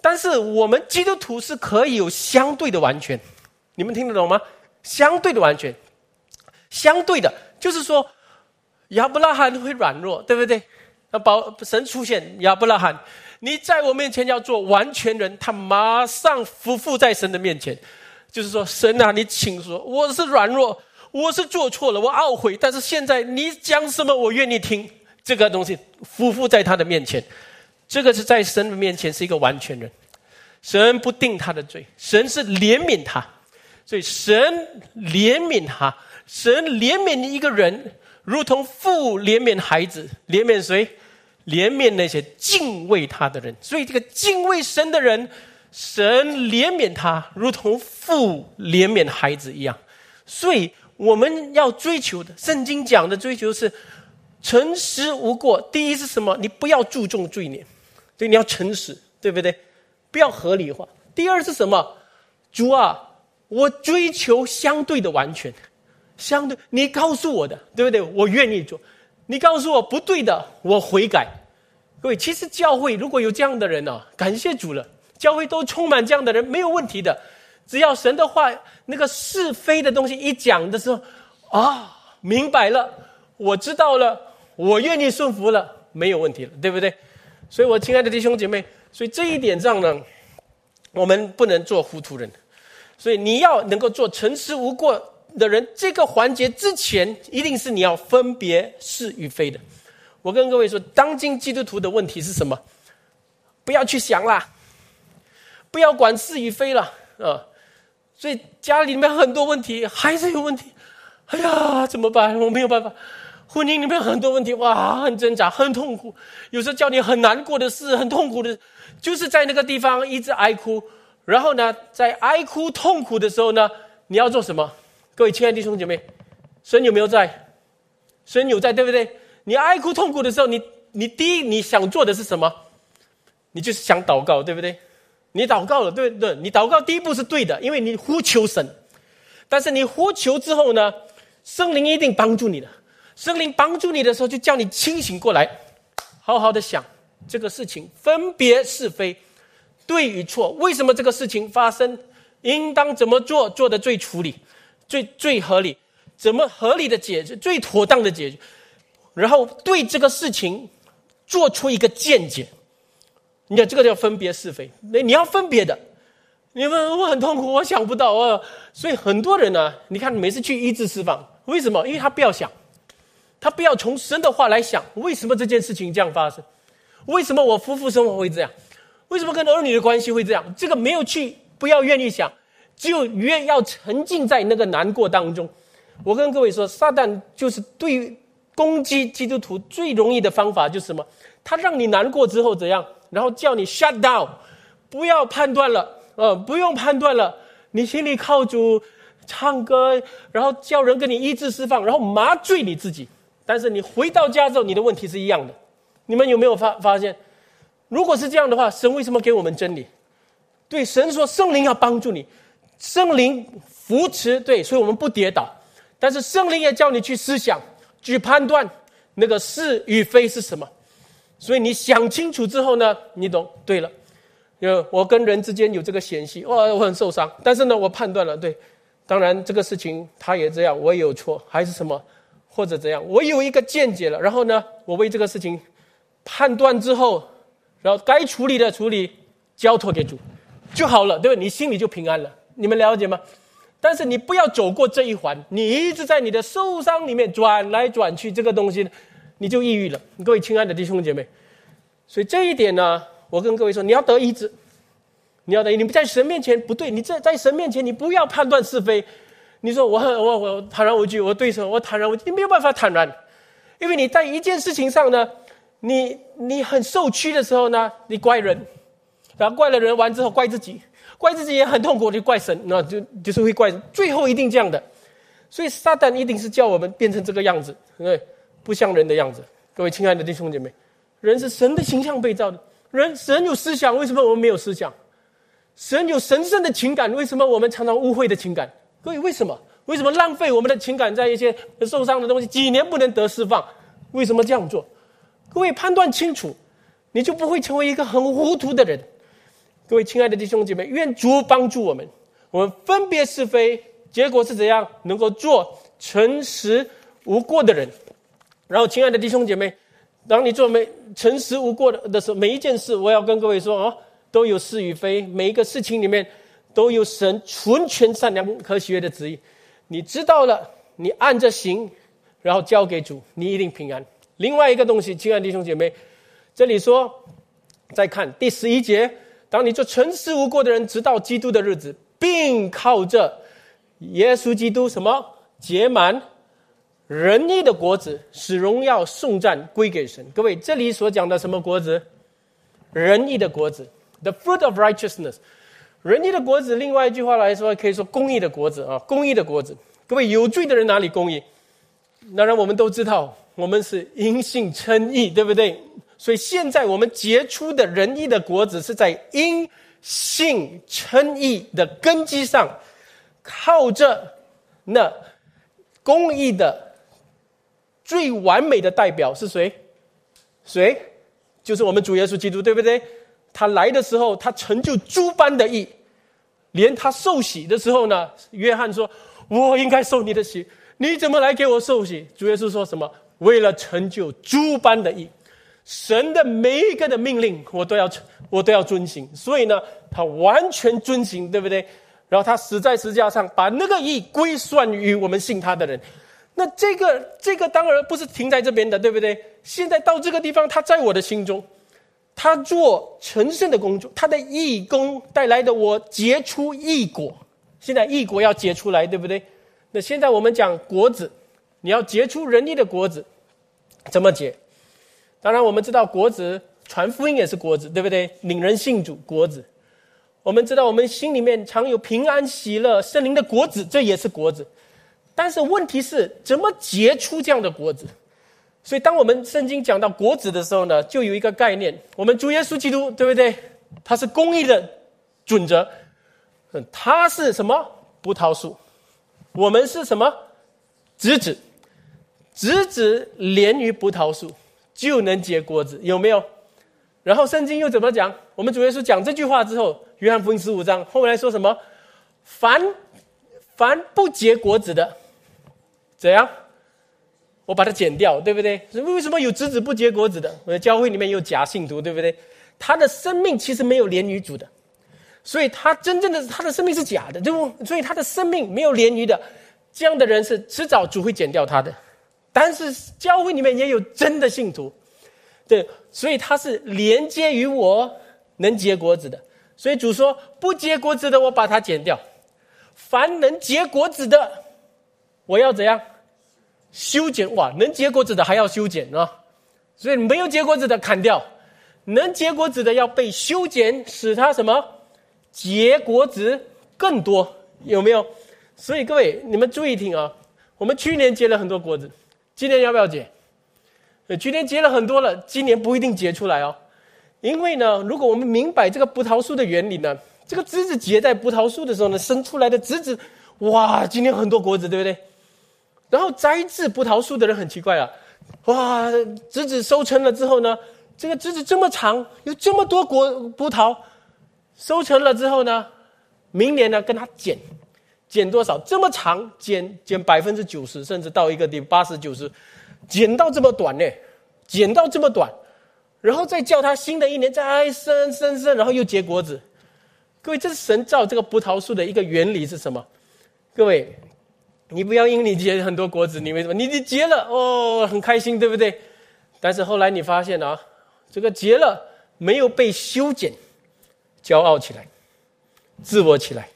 但是我们基督徒是可以有相对的完全，你们听得懂吗？相对的完全，相对的，就是说亚伯拉罕会软弱，对不对？那宝神出现亚伯拉罕，你在我面前要做完全人，他马上伏伏在神的面前，就是说神啊，你请说，我是软弱，我是做错了，我懊悔，但是现在你讲什么，我愿意听这个东西，夫妇在他的面前，这个是在神的面前是一个完全人，神不定他的罪，神是怜悯他，所以神怜悯他，神怜悯一个人，如同父怜悯孩子，怜悯谁？怜悯那些敬畏他的人，所以这个敬畏神的人，神怜悯他，如同父怜悯孩子一样。所以我们要追求的，圣经讲的追求是诚实无过。第一是什么？你不要注重罪孽，对，你要诚实，对不对？不要合理化。第二是什么？主啊，我追求相对的完全，相对你告诉我的，对不对？我愿意做。你告诉我不对的，我悔改。各位，其实教会如果有这样的人呢，感谢主了。教会都充满这样的人，没有问题的。只要神的话，那个是非的东西一讲的时候，啊，明白了，我知道了，我愿意顺服了，没有问题了，对不对？所以，我亲爱的弟兄姐妹，所以这一点上呢，我们不能做糊涂人。所以，你要能够做诚实无过。的人，这个环节之前一定是你要分别是与非的。我跟各位说，当今基督徒的问题是什么？不要去想啦，不要管是与非了啊！所以家里面很多问题，孩子有问题，哎呀，怎么办？我没有办法。婚姻里面很多问题，哇，很挣扎，很痛苦。有时候叫你很难过的事，很痛苦的，就是在那个地方一直哀哭。然后呢，在哀哭痛苦的时候呢，你要做什么？各位亲爱的弟兄姐妹，神有没有在？神有在，对不对？你哀哭痛苦的时候，你你第一你想做的是什么？你就是想祷告，对不对？你祷告了，对不对？你祷告第一步是对的，因为你呼求神。但是你呼求之后呢，圣灵一定帮助你的。圣灵帮助你的时候，就叫你清醒过来，好好的想这个事情，分别是非，对与错。为什么这个事情发生？应当怎么做？做的最处理。最最合理，怎么合理的解决？最妥当的解决，然后对这个事情做出一个见解。你看，这个叫分别是非。那你要分别的，你们我很痛苦，我想不到啊。所以很多人呢，你看每次去医治释放，为什么？因为他不要想，他不要从神的话来想，为什么这件事情这样发生？为什么我夫妇生活会这样？为什么跟儿女的关系会这样？这个没有去，不要愿意想，只有越要沉浸在那个难过当中。我跟各位说，撒旦就是对攻击基督徒最容易的方法，就是什么？他让你难过之后怎样？然后叫你 shut down，不要判断了，呃，不用判断了，你心里靠主，唱歌，然后叫人跟你医治释放，然后麻醉你自己。但是你回到家之后，你的问题是一样的。你们有没有发发现？如果是这样的话，神为什么给我们真理？对，神说圣灵要帮助你，圣灵扶持，对，所以我们不跌倒。但是圣灵也叫你去思想，去判断那个是与非是什么。所以你想清楚之后呢，你懂？对了，因为我跟人之间有这个嫌隙，哇，我很受伤。但是呢，我判断了，对，当然这个事情他也这样，我也有错，还是什么，或者怎样，我有一个见解了。然后呢，我为这个事情判断之后，然后该处理的处理，交托给主就好了，对吧？你心里就平安了。你们了解吗？但是你不要走过这一环，你一直在你的受伤里面转来转去，这个东西。你就抑郁了，各位亲爱的弟兄姐妹，所以这一点呢，我跟各位说，你要得医治，你要得，你不在神面前不对，你在在神面前，你不要判断是非。你说我很我我坦然无惧，我对神我坦然无惧，你没有办法坦然，因为你在一件事情上呢，你你很受屈的时候呢，你怪人，然后怪了人完之后怪自己，怪自己也很痛苦，就怪神，那就就是会怪，最后一定这样的。所以撒旦一定是叫我们变成这个样子，对？不像人的样子，各位亲爱的弟兄姐妹，人是神的形象被造的。人神有思想，为什么我们没有思想？神有神圣的情感，为什么我们常常误会的情感？各位为什么？为什么浪费我们的情感在一些受伤的东西？几年不能得释放？为什么这样做？各位判断清楚，你就不会成为一个很糊涂的人。各位亲爱的弟兄姐妹，愿主帮助我们，我们分别是非，结果是怎样？能够做诚实无过的人。然后，亲爱的弟兄姐妹，当你做没诚实无过的的时候，每一件事，我要跟各位说哦，都有是与非，每一个事情里面都有神纯全善良和喜悦的旨意。你知道了，你按着行，然后交给主，你一定平安。另外一个东西，亲爱的弟兄姐妹，这里说，再看第十一节，当你做诚实无过的人，直到基督的日子，并靠着耶稣基督什么结满。仁义的果子使荣耀颂赞归给神。各位，这里所讲的什么果子？仁义的果子，the fruit of righteousness。仁义的果子，另外一句话来说，可以说公义的果子啊，公义的果子。各位，有罪的人哪里公义？当然，我们都知道，我们是因信称义，对不对？所以现在我们结出的仁义的果子，是在因信称义的根基上，靠着那公义的。最完美的代表是谁？谁？就是我们主耶稣基督，对不对？他来的时候，他成就诸般的义，连他受洗的时候呢，约翰说：“我应该受你的洗，你怎么来给我受洗？”主耶稣说什么？为了成就诸般的义，神的每一个的命令，我都要我都要遵行。所以呢，他完全遵行，对不对？然后他死在石架上，把那个义归算于我们信他的人。那这个这个当然不是停在这边的，对不对？现在到这个地方，他在我的心中，他做成圣的工作，他的义工带来的我结出义果。现在义果要结出来，对不对？那现在我们讲果子，你要结出仁义的果子，怎么结？当然我们知道果子传福音也是果子，对不对？领人信主果子，我们知道我们心里面常有平安喜乐圣灵的果子，这也是果子。但是问题是怎么结出这样的果子？所以当我们圣经讲到果子的时候呢，就有一个概念：我们主耶稣基督，对不对？他是公义的准则，他是什么葡萄树？我们是什么枝子？枝子连于葡萄树就能结果子，有没有？然后圣经又怎么讲？我们主耶稣讲这句话之后，约翰福音十五章后来说什么？凡凡不结果子的。怎样？我把它剪掉，对不对？为什么有枝子不结果子的？我的教会里面有假信徒，对不对？他的生命其实没有连于主的，所以他真正的他的生命是假的，对不？所以他的生命没有连于的，这样的人是迟早主会剪掉他的。但是教会里面也有真的信徒，对，所以他是连接于我能结果子的。所以主说不结果子的，我把它剪掉；凡能结果子的，我要怎样修剪？哇，能结果子的还要修剪啊！所以没有结果子的砍掉，能结果子的要被修剪，使它什么结果子更多？有没有？所以各位你们注意听啊，我们去年结了很多果子。今年要不要结？呃，去年结了很多了，今年不一定结出来哦。因为呢，如果我们明白这个葡萄树的原理呢，这个枝子结在葡萄树的时候呢，生出来的枝子，哇，今年很多果子，对不对？然后摘制葡萄树的人很奇怪啊，哇，枝子收成了之后呢，这个枝子这么长，有这么多果葡萄，收成了之后呢，明年呢跟他剪。减多少？这么长，减减百分之九十，甚至到一个地八十九十，减到这么短呢？减到这么短，然后再叫它新的一年再生生生，然后又结果子。各位，这是神造这个葡萄树的一个原理是什么？各位，你不要因为你结很多果子，你为什么？你你结了哦，很开心，对不对？但是后来你发现啊，这个结了没有被修剪，骄傲起来，自我起来，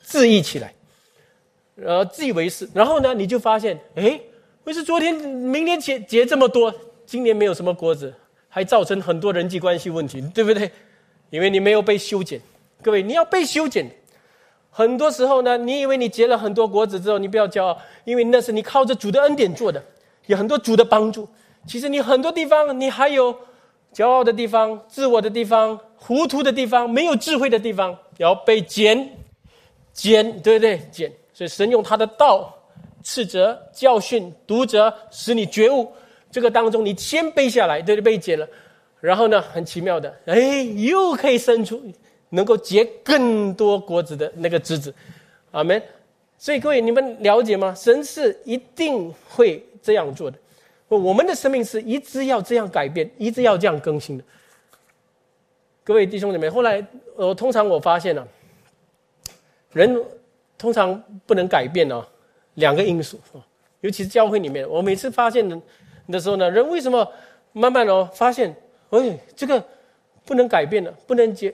自义起来。呃，自以为是，然后呢，你就发现，哎，为什么昨天、明年结结这么多，今年没有什么果子，还造成很多人际关系问题，对不对？因为你没有被修剪。各位，你要被修剪。很多时候呢，你以为你结了很多果子之后，你不要骄傲，因为那是你靠着主的恩典做的，有很多主的帮助。其实你很多地方，你还有骄傲的地方、自我的地方、糊涂的地方、没有智慧的地方，要被剪，剪，对不对？剪。所以神用他的道斥责、教训、读者，使你觉悟。这个当中，你先背下来，对不对，被剪了。然后呢，很奇妙的，哎，又可以生出能够结更多果子的那个枝子。阿门。所以各位，你们了解吗？神是一定会这样做的。我们的生命是一直要这样改变，一直要这样更新的。各位弟兄姊妹，后来我，通常我发现了人。通常不能改变哦，两个因素啊，尤其是教会里面，我每次发现的时候呢，人为什么慢慢哦发现，哎，这个不能改变了，不能解，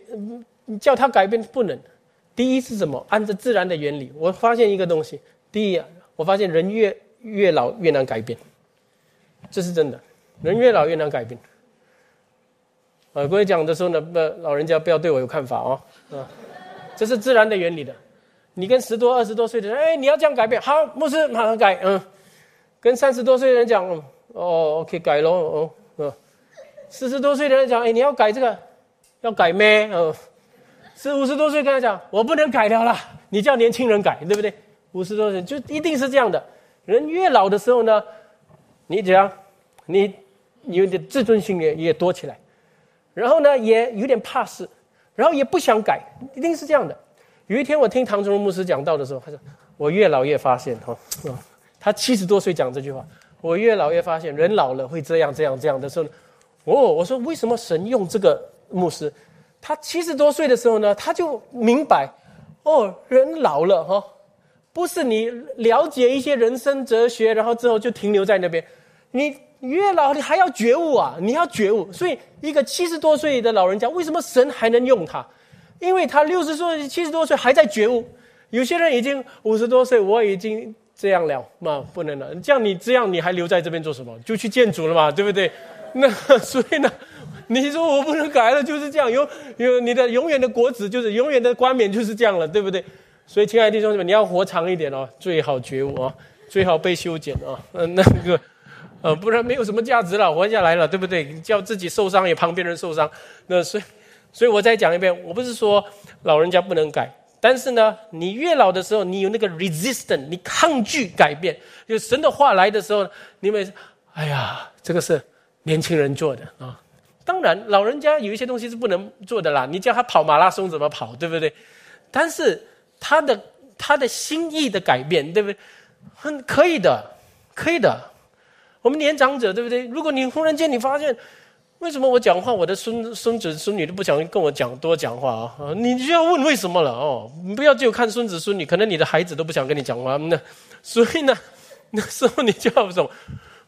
你叫他改变不能。第一是什么？按照自然的原理，我发现一个东西，第一，我发现人越越老越难改变，这是真的，人越老越难改变。啊，各位讲的时候呢，不，老人家不要对我有看法哦，啊，这是自然的原理的。你跟十多、二十多岁的人，哎，你要这样改变，好，牧师马上改，嗯。跟三十多岁的人讲，哦，OK，改喽，哦，嗯。四十多岁的人讲，哎，你要改这个，要改咩？嗯。是五十多岁跟他讲，我不能改掉了，你叫年轻人改，对不对？五十多岁就一定是这样的。人越老的时候呢，你怎样？你有点自尊心也也多起来，然后呢，也有点怕事，然后也不想改，一定是这样的。有一天，我听唐崇荣牧师讲道的时候，他说：“我越老越发现，哈，他七十多岁讲这句话，我越老越发现，人老了会这样这样这样的时候，哦，我说为什么神用这个牧师？他七十多岁的时候呢，他就明白，哦，人老了哈，不是你了解一些人生哲学，然后之后就停留在那边，你越老你还要觉悟啊，你要觉悟。所以，一个七十多岁的老人家，为什么神还能用他？”因为他六十岁、七十多岁还在觉悟，有些人已经五十多岁，我已经这样了嘛，不能了。这样你这样你还留在这边做什么？就去建筑了嘛，对不对？那 <laughs> 所以呢，<laughs> 你说我不能改了，就是这样。有有你的永远的国子，就是永远的冠冕，就是这样了，对不对？所以，亲爱的弟兄姊妹，你要活长一点哦，最好觉悟啊，最好被修剪啊，嗯，那个，呃，不然没有什么价值了，活下来了，对不对？叫自己受伤也旁边人受伤，那所以。所以我再讲一遍，我不是说老人家不能改，但是呢，你越老的时候，你有那个 resistance，你抗拒改变。就神的话来的时候，你们，哎呀，这个是年轻人做的啊。当然，老人家有一些东西是不能做的啦。你叫他跑马拉松怎么跑，对不对？但是他的他的心意的改变，对不对？很可以的，可以的。我们年长者，对不对？如果你忽然间你发现。为什么我讲话，我的孙孙子孙女都不想跟我讲多讲话啊？你就要问为什么了哦？你不要只有看孙子孙女，可能你的孩子都不想跟你讲话那所以呢，那时候你就要什么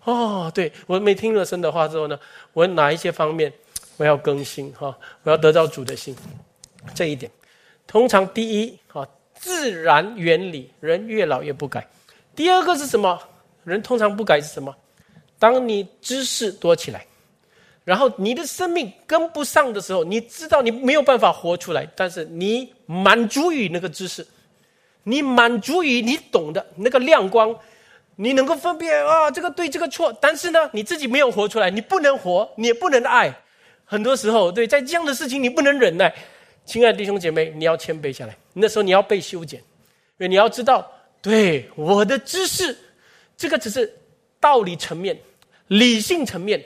哦，对我没听了神的话之后呢，我哪一些方面我要更新哈？我要得到主的心，这一点。通常第一哈，自然原理，人越老越不改。第二个是什么？人通常不改是什么？当你知识多起来。然后你的生命跟不上的时候，你知道你没有办法活出来，但是你满足于那个知识，你满足于你懂的那个亮光，你能够分辨啊这个对这个错，但是呢你自己没有活出来，你不能活，你也不能爱。很多时候，对在这样的事情你不能忍耐，亲爱的弟兄姐妹，你要谦卑下来。那时候你要被修剪，因为你要知道，对我的知识，这个只是道理层面、理性层面。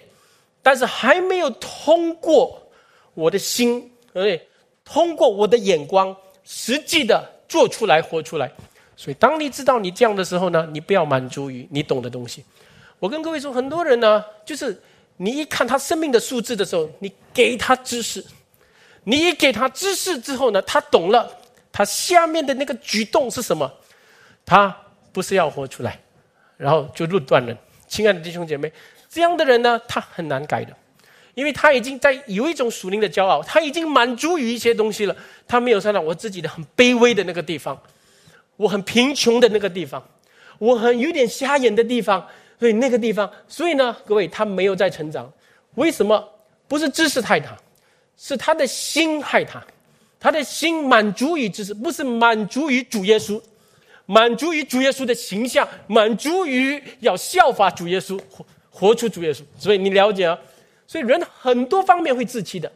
但是还没有通过我的心，对，通过我的眼光，实际的做出来、活出来。所以，当你知道你这样的时候呢，你不要满足于你懂的东西。我跟各位说，很多人呢，就是你一看他生命的数字的时候，你给他知识，你给他知识之后呢，他懂了，他下面的那个举动是什么？他不是要活出来，然后就论断人。亲爱的弟兄姐妹。这样的人呢，他很难改的，因为他已经在有一种属灵的骄傲，他已经满足于一些东西了，他没有上到我自己的很卑微的那个地方，我很贫穷的那个地方，我很有点瞎眼的地方，所以那个地方，所以呢，各位他没有在成长，为什么？不是知识害他，是他的心害他，他的心满足于知识，不是满足于主耶稣，满足于主耶稣的形象，满足于要效法主耶稣。活出主耶稣，所以你了解啊？所以人很多方面会自欺的，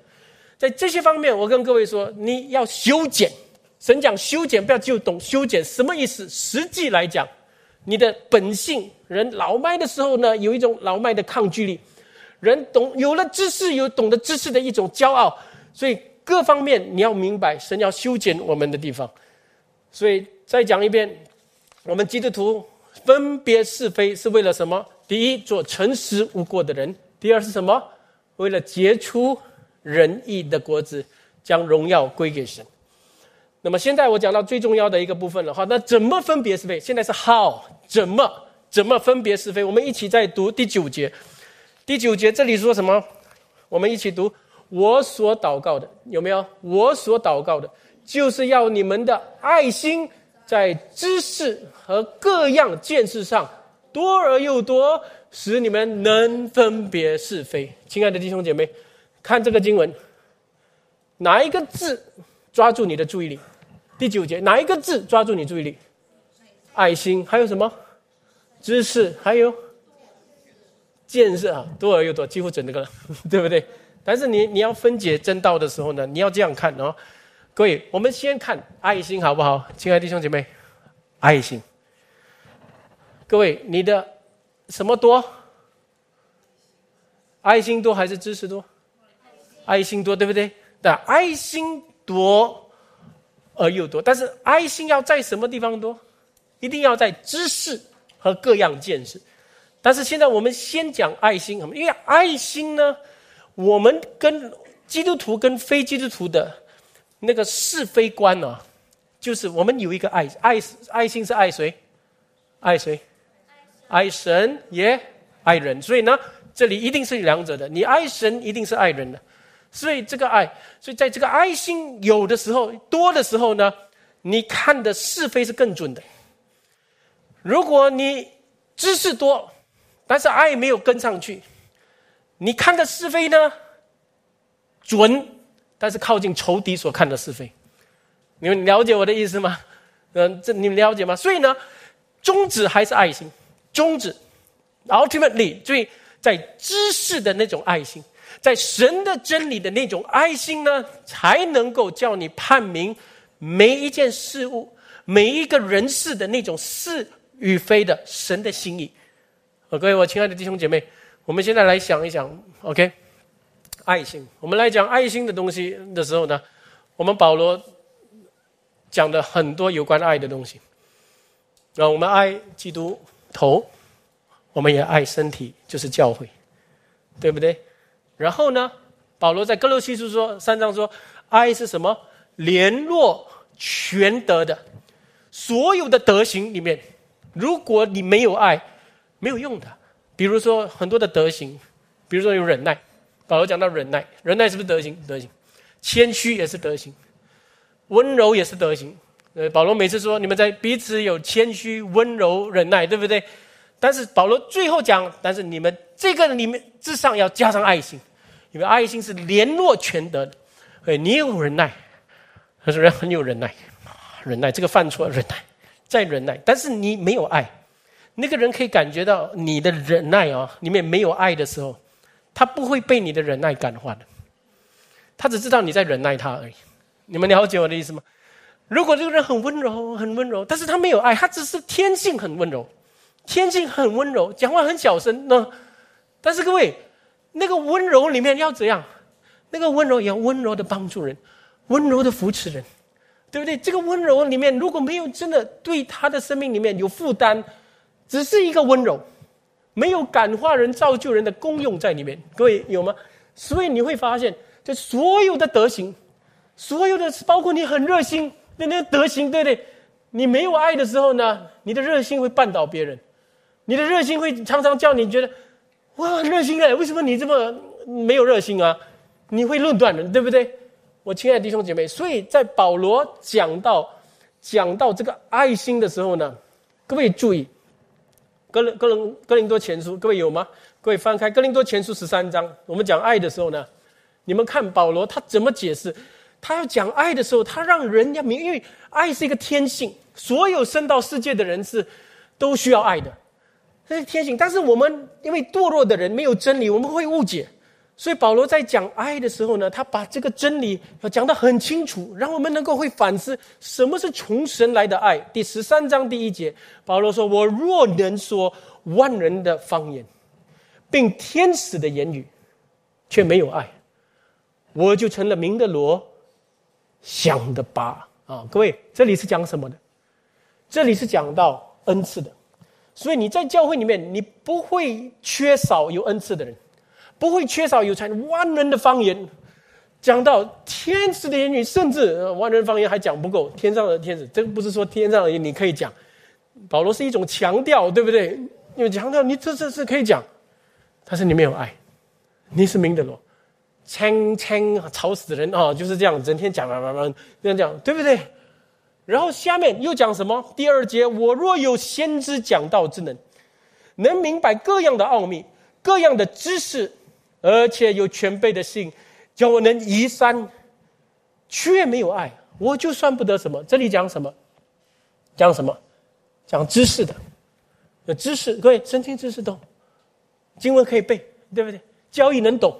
在这些方面，我跟各位说，你要修剪。神讲修剪，不要就懂修剪什么意思。实际来讲，你的本性，人老迈的时候呢，有一种老迈的抗拒力；人懂有了知识，有懂得知识的一种骄傲。所以各方面你要明白，神要修剪我们的地方。所以再讲一遍，我们基督徒分别是非是为了什么？第一，做诚实无过的人；第二是什么？为了结出仁义的果子，将荣耀归给神。那么现在我讲到最重要的一个部分了，哈，那怎么分别是非？现在是 how，怎么怎么分别是非？我们一起再读第九节。第九节这里说什么？我们一起读：我所祷告的有没有？我所祷告的，就是要你们的爱心在知识和各样见识上。多而又多，使你们能分别是非。亲爱的弟兄姐妹，看这个经文，哪一个字抓住你的注意力？第九节，哪一个字抓住你注意力？爱心，还有什么？知识，还有见识啊！多而又多，几乎整个了，<laughs> 对不对？但是你你要分解真道的时候呢，你要这样看哦。各位，我们先看爱心好不好？亲爱的弟兄姐妹，爱心。各位，你的什么多？爱心多还是知识多？爱心多，对不对？的爱心多而又多，但是爱心要在什么地方多？一定要在知识和各样见识。但是现在我们先讲爱心，因为爱心呢，我们跟基督徒跟非基督徒的那个是非观呢，就是我们有一个爱爱爱心是爱谁？爱谁？爱神也爱人，所以呢，这里一定是两者的。你爱神，一定是爱人的。所以这个爱，所以在这个爱心有的时候多的时候呢，你看的是非是更准的。如果你知识多，但是爱没有跟上去，你看的是非呢准，但是靠近仇敌所看的是非。你们了解我的意思吗？嗯，这你们了解吗？所以呢，宗旨还是爱心。宗旨，ultimately，所以在知识的那种爱心，在神的真理的那种爱心呢，才能够叫你判明每一件事物、每一个人事的那种是与非的神的心意。各位，我亲爱的弟兄姐妹，我们现在来想一想，OK，爱心。我们来讲爱心的东西的时候呢，我们保罗讲的很多有关爱的东西，让我们爱基督。头，我们也爱身体，就是教会，对不对？然后呢，保罗在哥罗西书说三章说，爱是什么？联络全德的，所有的德行里面，如果你没有爱，没有用的。比如说很多的德行，比如说有忍耐，保罗讲到忍耐，忍耐是不是德行？德行，谦虚也是德行，温柔也是德行。呃，保罗每次说你们在彼此有谦虚、温柔、忍耐，对不对？但是保罗最后讲，但是你们这个里面之上要加上爱心，因为爱心是联络全德的。哎，你有忍耐。他说：“人很有忍耐，忍耐这个犯错，忍耐再忍耐。但是你没有爱，那个人可以感觉到你的忍耐啊，里面没有爱的时候，他不会被你的忍耐感化的。他只知道你在忍耐他而已。你们了解我的意思吗？如果这个人很温柔，很温柔，但是他没有爱，他只是天性很温柔，天性很温柔，讲话很小声呢。但是各位，那个温柔里面要怎样？那个温柔也要温柔的帮助人。”温柔的扶持人，对不对？这个温柔里面如果没有真的对他的生命里面有负担，只是一个温柔，没有感化人、造就人的功用在里面。各位有吗？所以你会发现，这所有的德行，所有的包括你很热心的那德行，对不对？你没有爱的时候呢，你的热心会绊倒别人，你的热心会常常叫你觉得，哇，很热心哎，为什么你这么没有热心啊？你会论断人，对不对？我亲爱的弟兄姐妹，所以在保罗讲到讲到这个爱心的时候呢，各位注意，哥林哥林哥林多前书，各位有吗？各位翻开哥林多前书十三章，我们讲爱的时候呢，你们看保罗他怎么解释？他要讲爱的时候，他让人家明，因为爱是一个天性，所有生到世界的人是都需要爱的，这是天性。但是我们因为堕落的人没有真理，我们会误解。所以保罗在讲爱的时候呢，他把这个真理要讲得很清楚，让我们能够会反思什么是从神来的爱。第十三章第一节，保罗说：“我若能说万人的方言，并天使的言语，却没有爱，我就成了明的罗，想的巴。”啊，各位，这里是讲什么的？这里是讲到恩赐的。所以你在教会里面，你不会缺少有恩赐的人。不会缺少有才万人的方言，讲到天使的言语，甚至万人方言还讲不够。天上的天使，这个不是说天上的你可以讲。保罗是一种强调，对不对？有强调你这这是可以讲，但是你没有爱，你是明的罗，轻轻吵死人啊！就是这样，整天讲啊啊啊，这样讲，对不对？然后下面又讲什么？第二节，我若有先知讲道之能，能明白各样的奥秘，各样的知识。而且有全备的信，叫我能移山，却没有爱，我就算不得什么。这里讲什么？讲什么？讲知识的，有知识，各位身经知识懂，经文可以背，对不对？交易能懂，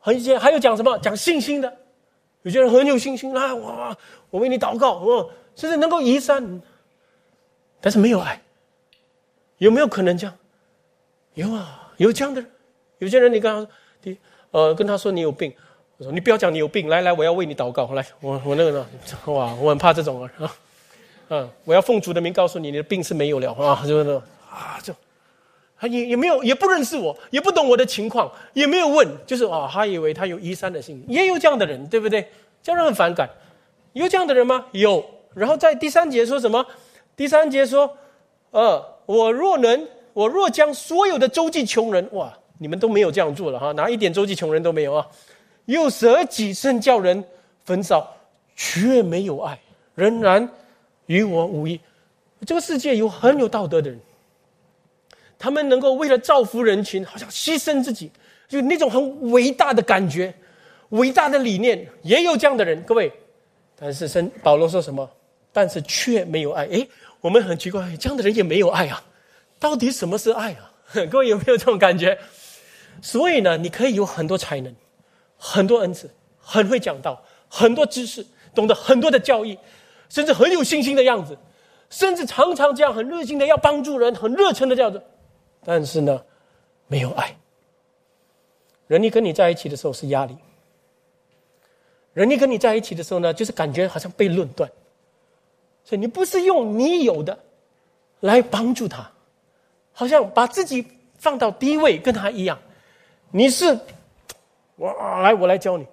很些还有讲什么？讲信心的，有些人很有信心啊！哇，我为你祷告，哦，甚至能够移山，但是没有爱，有没有可能这样？有啊，有这样的人。有些人，你跟他你，呃，跟他说你有病，我说你不要讲你有病，来来，我要为你祷告，来，我我那个呢，哇，我很怕这种啊，嗯，我要奉主的名告诉你，你的病是没有了啊，就是啊，就，也也没有，也不认识我，也不懂我的情况，也没有问，就是啊，他以为他有移山的心，也有这样的人，对不对？这样很反感，有这样的人吗？有。然后在第三节说什么？第三节说，呃，我若能，我若将所有的周济穷人，哇。你们都没有这样做了哈，拿一点周济穷人都没有啊，又舍己身叫人焚烧，却没有爱，仍然与我无异。这个世界有很有道德的人，他们能够为了造福人群，好像牺牲自己，就那种很伟大的感觉，伟大的理念，也有这样的人。各位，但是圣保罗说什么？但是却没有爱。诶，我们很奇怪，这样的人也没有爱啊？到底什么是爱啊？<laughs> 各位有没有这种感觉？所以呢，你可以有很多才能，很多恩赐，很会讲道，很多知识，懂得很多的教义，甚至很有信心的样子，甚至常常这样很热心的要帮助人，很热忱的这样子。但是呢，没有爱。人一跟你在一起的时候是压力，人一跟你在一起的时候呢，就是感觉好像被论断。所以你不是用你有的来帮助他，好像把自己放到低位，跟他一样。你是我来，我来教你，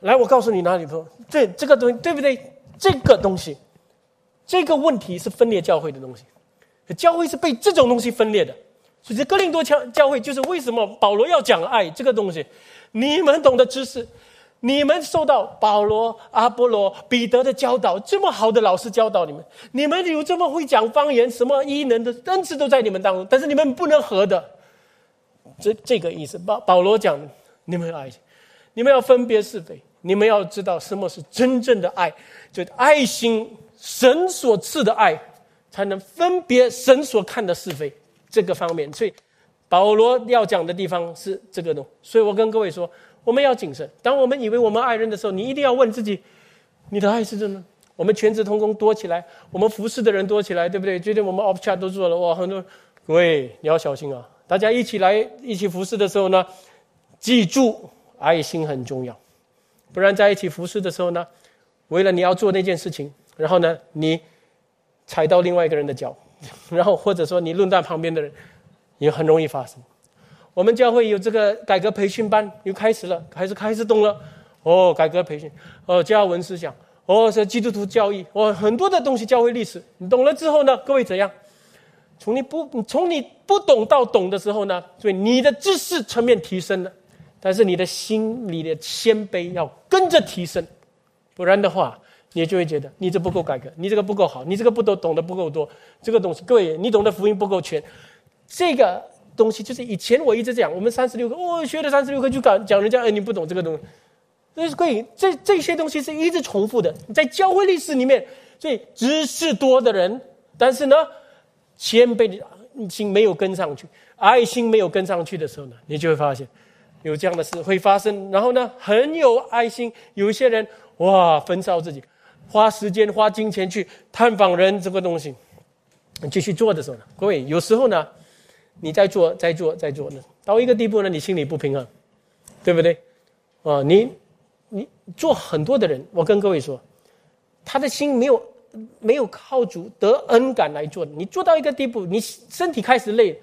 来，我告诉你哪里错。这这个东西对不对？这个东西，这个问题是分裂教会的东西，教会是被这种东西分裂的。所以，这哥林多教教会就是为什么保罗要讲爱这个东西。你们懂得知识，你们受到保罗、阿波罗、彼得的教导，这么好的老师教导你们，你们有这么会讲方言、什么异能的恩赐都在你们当中，但是你们不能合的。这这个意思，保保罗讲，你们要爱，你们要分别是非，你们要知道什么是真正的爱，就爱心，神所赐的爱，才能分别神所看的是非。这个方面，所以保罗要讲的地方是这个东。所以我跟各位说，我们要谨慎。当我们以为我们爱人的时候，你一定要问自己：你的爱是真的？我们全职同工多起来，我们服侍的人多起来，对不对？最近我们 off chat 都做了哇，很多。各位你要小心啊！大家一起来一起服侍的时候呢，记住爱心很重要，不然在一起服侍的时候呢，为了你要做那件事情，然后呢，你踩到另外一个人的脚。<laughs> 然后或者说你论断旁边的人，也很容易发生。我们教会有这个改革培训班又开始了，开始开始动了。哦，改革培训，哦，加文思想，哦，是基督徒教育，哦，很多的东西，教会历史，你懂了之后呢，各位怎样？从你不从你不懂到懂的时候呢，所以你的知识层面提升了，但是你的心里的谦卑要跟着提升，不然的话。你就会觉得你这不够改革，你这个不够好，你这个不懂懂得不够多，这个东西，各位，你懂得福音不够全，这个东西就是以前我一直讲，我们三十六课，我学了三十六课就讲讲人家，哎，你不懂这个东西，所以各位，这这些东西是一直重复的，在教会历史里面，所以知识多的人，但是呢，谦卑的心没有跟上去，爱心没有跟上去的时候呢，你就会发现有这样的事会发生，然后呢，很有爱心，有一些人哇，焚烧自己。花时间、花金钱去探访人，这个东西，你继续做的时候呢，各位有时候呢，你在做、在做、在做呢，到一个地步呢，你心里不平衡，对不对？啊，你你做很多的人，我跟各位说，他的心没有没有靠主得恩感来做的。你做到一个地步，你身体开始累，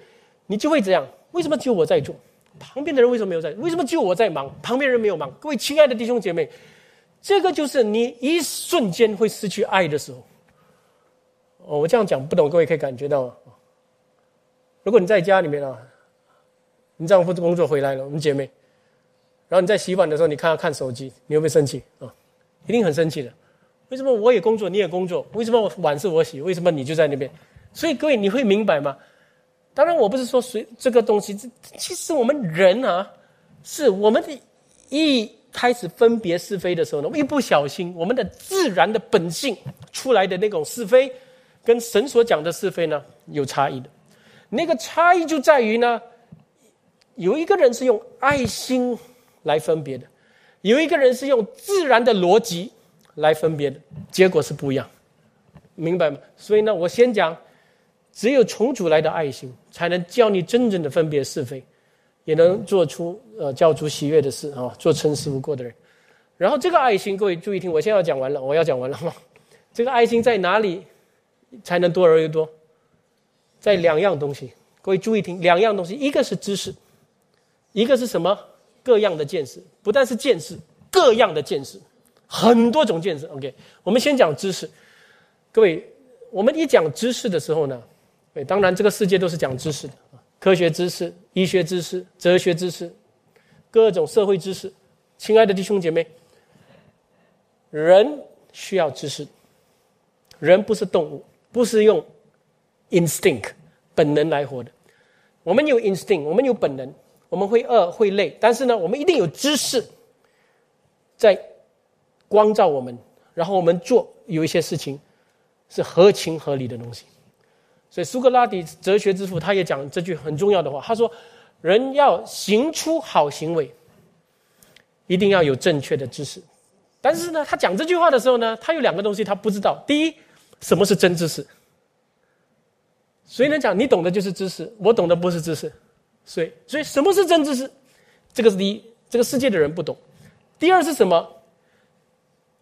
你就会这样。为什么只有我在做？旁边的人为什么没有在？为什么只有我在忙？旁边人没有忙？各位亲爱的弟兄姐妹。这个就是你一瞬间会失去爱的时候。哦，我这样讲不懂，各位可以感觉到。如果你在家里面啊，你丈夫工作回来了，我们姐妹，然后你在洗碗的时候，你看他看手机，你会不会生气啊？一定很生气的。为什么我也工作，你也工作？为什么碗是我洗？为什么你就在那边？所以各位，你会明白吗？当然，我不是说谁这个东西，其实我们人啊，是我们的一。开始分别是非的时候呢，一不小心，我们的自然的本性出来的那种是非，跟神所讲的是非呢有差异的。那个差异就在于呢，有一个人是用爱心来分别的，有一个人是用自然的逻辑来分别的，结果是不一样，明白吗？所以呢，我先讲，只有重组来的爱心，才能教你真正的分别是非。也能做出呃教主喜悦的事啊，做诚实无过的人。然后这个爱心，各位注意听，我现在要讲完了，我要讲完了哈？<laughs> 这个爱心在哪里才能多而又多？在两样东西，各位注意听，两样东西，一个是知识，一个是什么？各样的见识，不但是见识，各样的见识，很多种见识。OK，我们先讲知识。各位，我们一讲知识的时候呢，对，当然这个世界都是讲知识的。科学知识、医学知识、哲学知识，各种社会知识。亲爱的弟兄姐妹，人需要知识。人不是动物，不是用 instinct 本能来活的。我们有 instinct，我们有本能，我们会饿会累，但是呢，我们一定有知识在光照我们，然后我们做有一些事情是合情合理的东西。所以苏格拉底哲学之父他也讲这句很重要的话，他说：“人要行出好行为，一定要有正确的知识。但是呢，他讲这句话的时候呢，他有两个东西他不知道。第一，什么是真知识？谁能讲？你懂的就是知识，我懂的不是知识。所以，所以什么是真知识？这个是第一，这个世界的人不懂。第二是什么？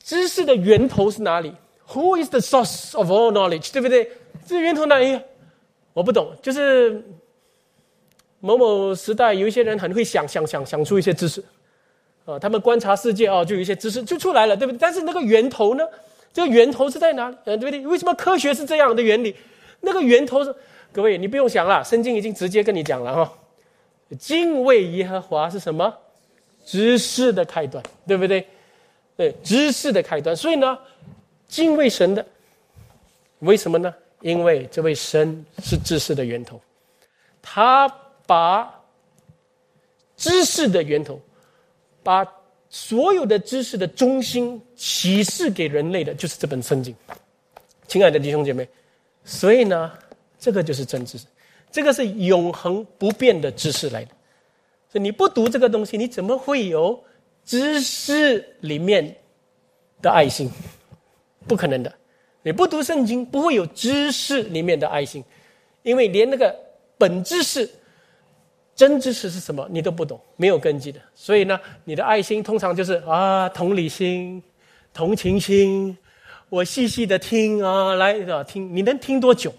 知识的源头是哪里？Who is the source of all knowledge？对不对？”这源头哪里？我不懂。就是某某时代，有一些人很会想想想想出一些知识，啊，他们观察世界啊，就有一些知识就出来了，对不对？但是那个源头呢？这个源头是在哪里？对不对？为什么科学是这样的原理？那个源头是，各位你不用想了，圣经已经直接跟你讲了哈。敬畏耶和华是什么？知识的开端，对不对？对，知识的开端。所以呢，敬畏神的，为什么呢？因为这位神是知识的源头，他把知识的源头，把所有的知识的中心启示给人类的，就是这本圣经。亲爱的弟兄姐妹，所以呢，这个就是真知识。这个是永恒不变的知识来的，所以你不读这个东西，你怎么会有知识里面的爱心？不可能的。你不读圣经，不会有知识里面的爱心，因为连那个本知识、真知识是什么你都不懂，没有根基的。所以呢，你的爱心通常就是啊，同理心、同情心，我细细的听啊，来啊听，你能听多久？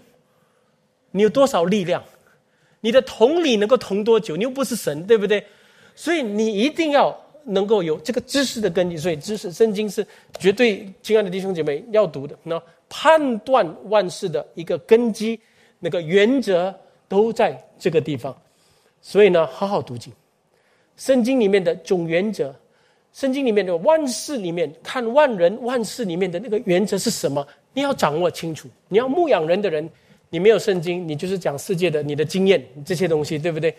你有多少力量？你的同理能够同多久？你又不是神，对不对？所以你一定要能够有这个知识的根基。所以知识圣经是绝对，亲爱的弟兄姐妹要读的。那判断万事的一个根基，那个原则都在这个地方。所以呢，好好读经。圣经里面的总原则，圣经里面的万事里面看万人万事里面的那个原则是什么？你要掌握清楚。你要牧养人的人。你没有圣经，你就是讲世界的你的经验这些东西，对不对？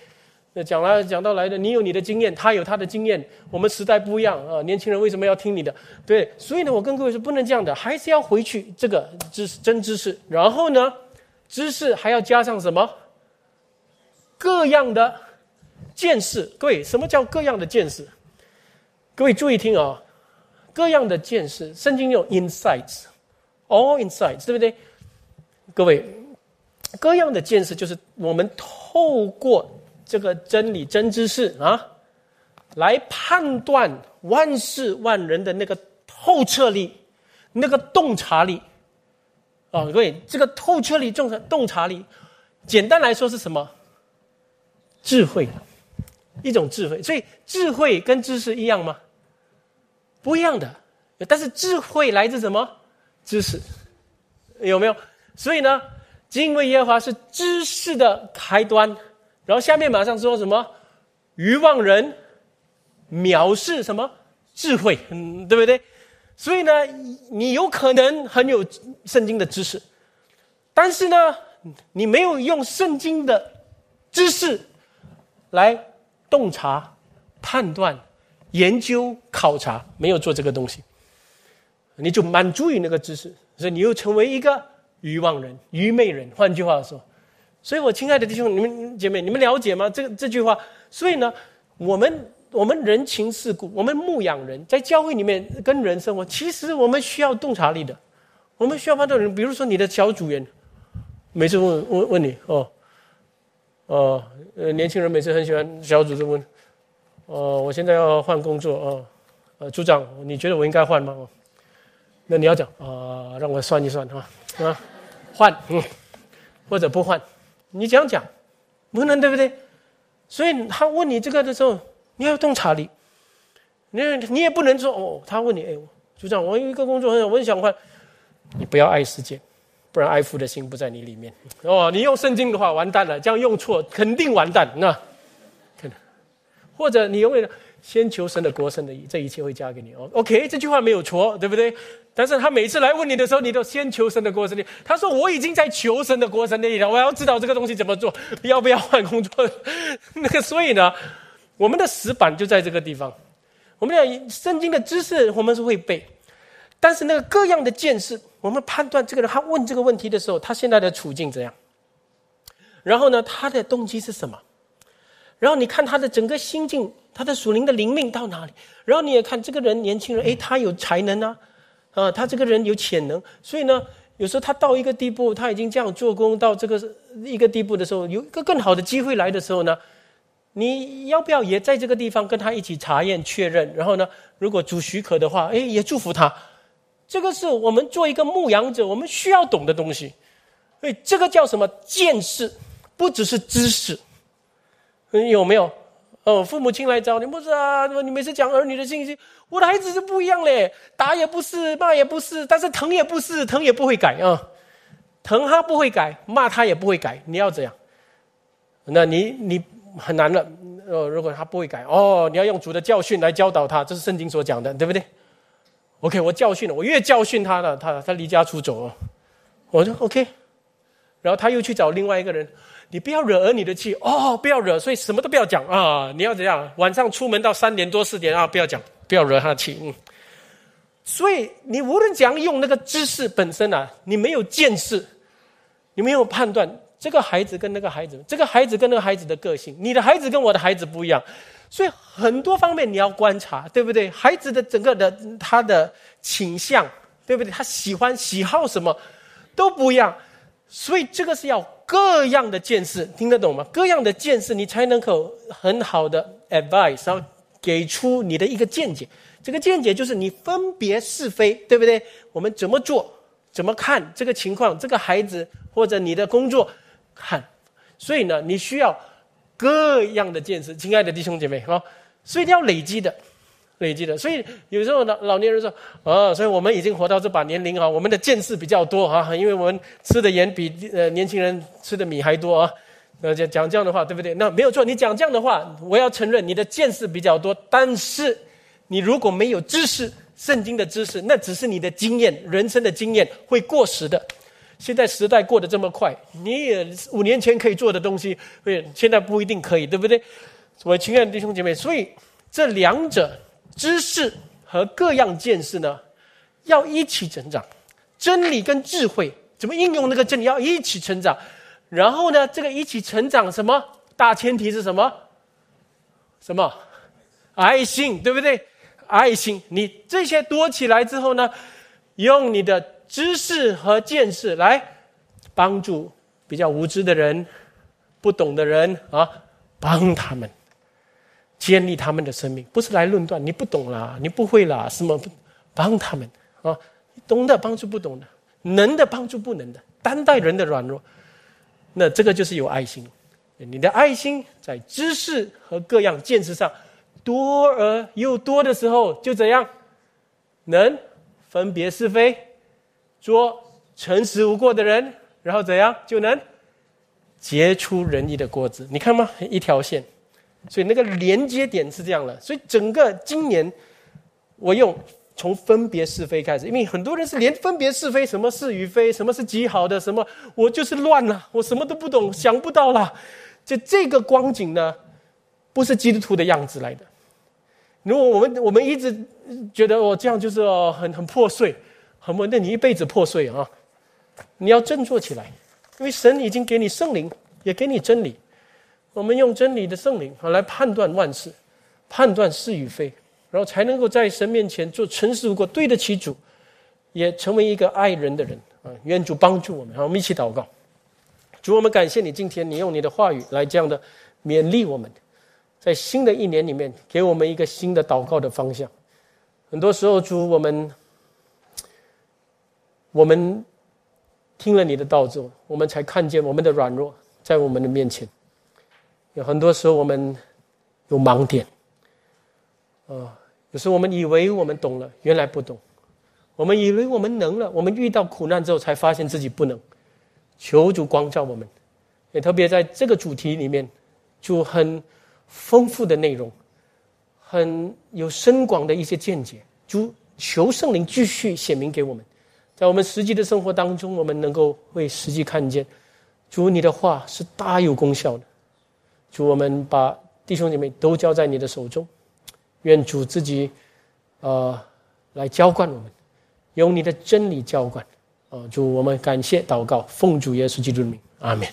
那讲来讲到来的，你有你的经验，他有他的经验，我们时代不一样啊。年轻人为什么要听你的？对，所以呢，我跟各位说，不能这样的，还是要回去这个知识真知识。然后呢，知识还要加上什么？各样的见识。各位，什么叫各样的见识？各位注意听啊，各样的见识，圣经有 insights，all insights，对不对？各位。各样的见识，就是我们透过这个真理真知识啊，来判断万事万人的那个透彻力、那个洞察力啊。各位，这个透彻力、洞察洞察力，简单来说是什么？智慧，一种智慧。所以，智慧跟知识一样吗？不一样的。但是，智慧来自什么？知识，有没有？所以呢？敬畏耶和华是知识的开端，然后下面马上说什么？愚妄人藐视什么智慧？嗯，对不对？所以呢，你有可能很有圣经的知识，但是呢，你没有用圣经的知识来洞察、判断、研究、考察，没有做这个东西，你就满足于那个知识，所以你又成为一个。愚妄人、愚昧人，换句话说，所以我亲爱的弟兄、你们姐妹，你们了解吗？这个这句话，所以呢，我们我们人情世故，我们牧养人，在教会里面跟人生活，其实我们需要洞察力的，我们需要判断人。比如说你的小组员，每次问问问你哦，哦，呃，年轻人每次很喜欢小组就问，哦，我现在要换工作哦，呃，组长，你觉得我应该换吗？那你要讲啊，让我算一算哈。啊，换，嗯，或者不换，你这样讲，不能对不对？所以他问你这个的时候，你要洞察力。你你也不能说哦，他问你，哎，组长，我有一个工作很我很想换，你不要爱世界，不然爱父的心不在你里面。哦，你用圣经的话，完蛋了，这样用错，肯定完蛋。那，可能，或者你永远先求神的国，神的意这一切会加给你。哦，OK，这句话没有错，对不对？但是他每次来问你的时候，你都先求神的国神里。他说：“我已经在求神的国神里了，我要知道这个东西怎么做，要不要换工作？” <laughs> 那个，所以呢，我们的死板就在这个地方。我们讲圣经的知识，我们是会背，但是那个各样的见识，我们判断这个人他问这个问题的时候，他现在的处境怎样？然后呢，他的动机是什么？然后你看他的整个心境，他的属灵的灵命到哪里？然后你也看这个人年轻人，诶，他有才能啊。啊，他这个人有潜能，所以呢，有时候他到一个地步，他已经这样做工到这个一个地步的时候，有一个更好的机会来的时候呢，你要不要也在这个地方跟他一起查验确认？然后呢，如果主许可的话，哎，也祝福他。这个是我们做一个牧羊者，我们需要懂的东西。所以这个叫什么见识？不只是知识，有没有？哦，父母亲来找你，不是啊？你每次讲儿女的信息，我的孩子就不一样嘞，打也不是，骂也不是，但是疼也不是，疼也不会改啊，疼他不会改，骂他也不会改，你要怎样？那你你很难了。呃，如果他不会改，哦，你要用主的教训来教导他，这是圣经所讲的，对不对？OK，我教训了，我越教训他了，他他离家出走了，我就 OK，然后他又去找另外一个人。你不要惹儿女的气哦，不要惹，所以什么都不要讲啊！你要怎样？晚上出门到三点多四点啊，不要讲，不要惹他的气。嗯，所以你无论怎样用那个知识本身啊，你没有见识，你没有判断这个孩子跟那个孩子，这个孩子跟那个孩子的个性，你的孩子跟我的孩子不一样，所以很多方面你要观察，对不对？孩子的整个的他的倾向，对不对？他喜欢喜好什么都不一样，所以这个是要。各样的见识听得懂吗？各样的见识，你才能够很好的 advice，然后给出你的一个见解。这个见解就是你分别是非，对不对？我们怎么做，怎么看这个情况，这个孩子或者你的工作，看。所以呢，你需要各样的见识，亲爱的弟兄姐妹啊，所以你要累积的。累积的，所以有时候老老年人说，哦，所以我们已经活到这把年龄啊，我们的见识比较多啊，因为我们吃的盐比呃年轻人吃的米还多啊，那讲讲这样的话，对不对？那没有错，你讲这样的话，我要承认你的见识比较多，但是你如果没有知识，圣经的知识，那只是你的经验，人生的经验会过时的。现在时代过得这么快，你也五年前可以做的东西，会现在不一定可以，对不对？我亲爱的弟兄姐妹，所以这两者。知识和各样见识呢，要一起成长。真理跟智慧怎么应用那个真理，要一起成长。然后呢，这个一起成长什么？大前提是什么？什么？爱心，对不对？爱心，你这些多起来之后呢，用你的知识和见识来帮助比较无知的人、不懂的人啊，帮他们。建立他们的生命，不是来论断。你不懂啦，你不会啦，什么帮他们啊？懂的帮助不懂的，能的帮助不能的，担待人的软弱。那这个就是有爱心。你的爱心在知识和各样见识上多而又多的时候，就怎样能分别是非，做诚实无过的人，然后怎样就能结出仁义的果子。你看吗？一条线。所以那个连接点是这样的，所以整个今年我用从分别是非开始，因为很多人是连分别是非，什么是与非，什么是极好的，什么我就是乱了，我什么都不懂，想不到啦。就这个光景呢，不是基督徒的样子来的。如果我们我们一直觉得哦这样就是哦很很破碎，很不，那你一辈子破碎啊！你要振作起来，因为神已经给你圣灵，也给你真理。我们用真理的圣灵来判断万事，判断是与非，然后才能够在神面前做诚实无过，对得起主，也成为一个爱人的人啊！愿主帮助我们，好，我们一起祷告。主，我们感谢你，今天你用你的话语来这样的勉励我们，在新的一年里面给我们一个新的祷告的方向。很多时候，主，我们我们听了你的道之后，我们才看见我们的软弱在我们的面前。有很多时候我们有盲点，啊，有时候我们以为我们懂了，原来不懂；我们以为我们能了，我们遇到苦难之后才发现自己不能。求主光照我们，也特别在这个主题里面，就很丰富的内容，很有深广的一些见解。主求圣灵继续显明给我们，在我们实际的生活当中，我们能够会实际看见，主你的话是大有功效的。主，我们把弟兄姐妹都交在你的手中，愿主自己，呃，来浇灌我们，用你的真理浇灌，啊，主，我们感谢祷告，奉主耶稣基督的名，阿门。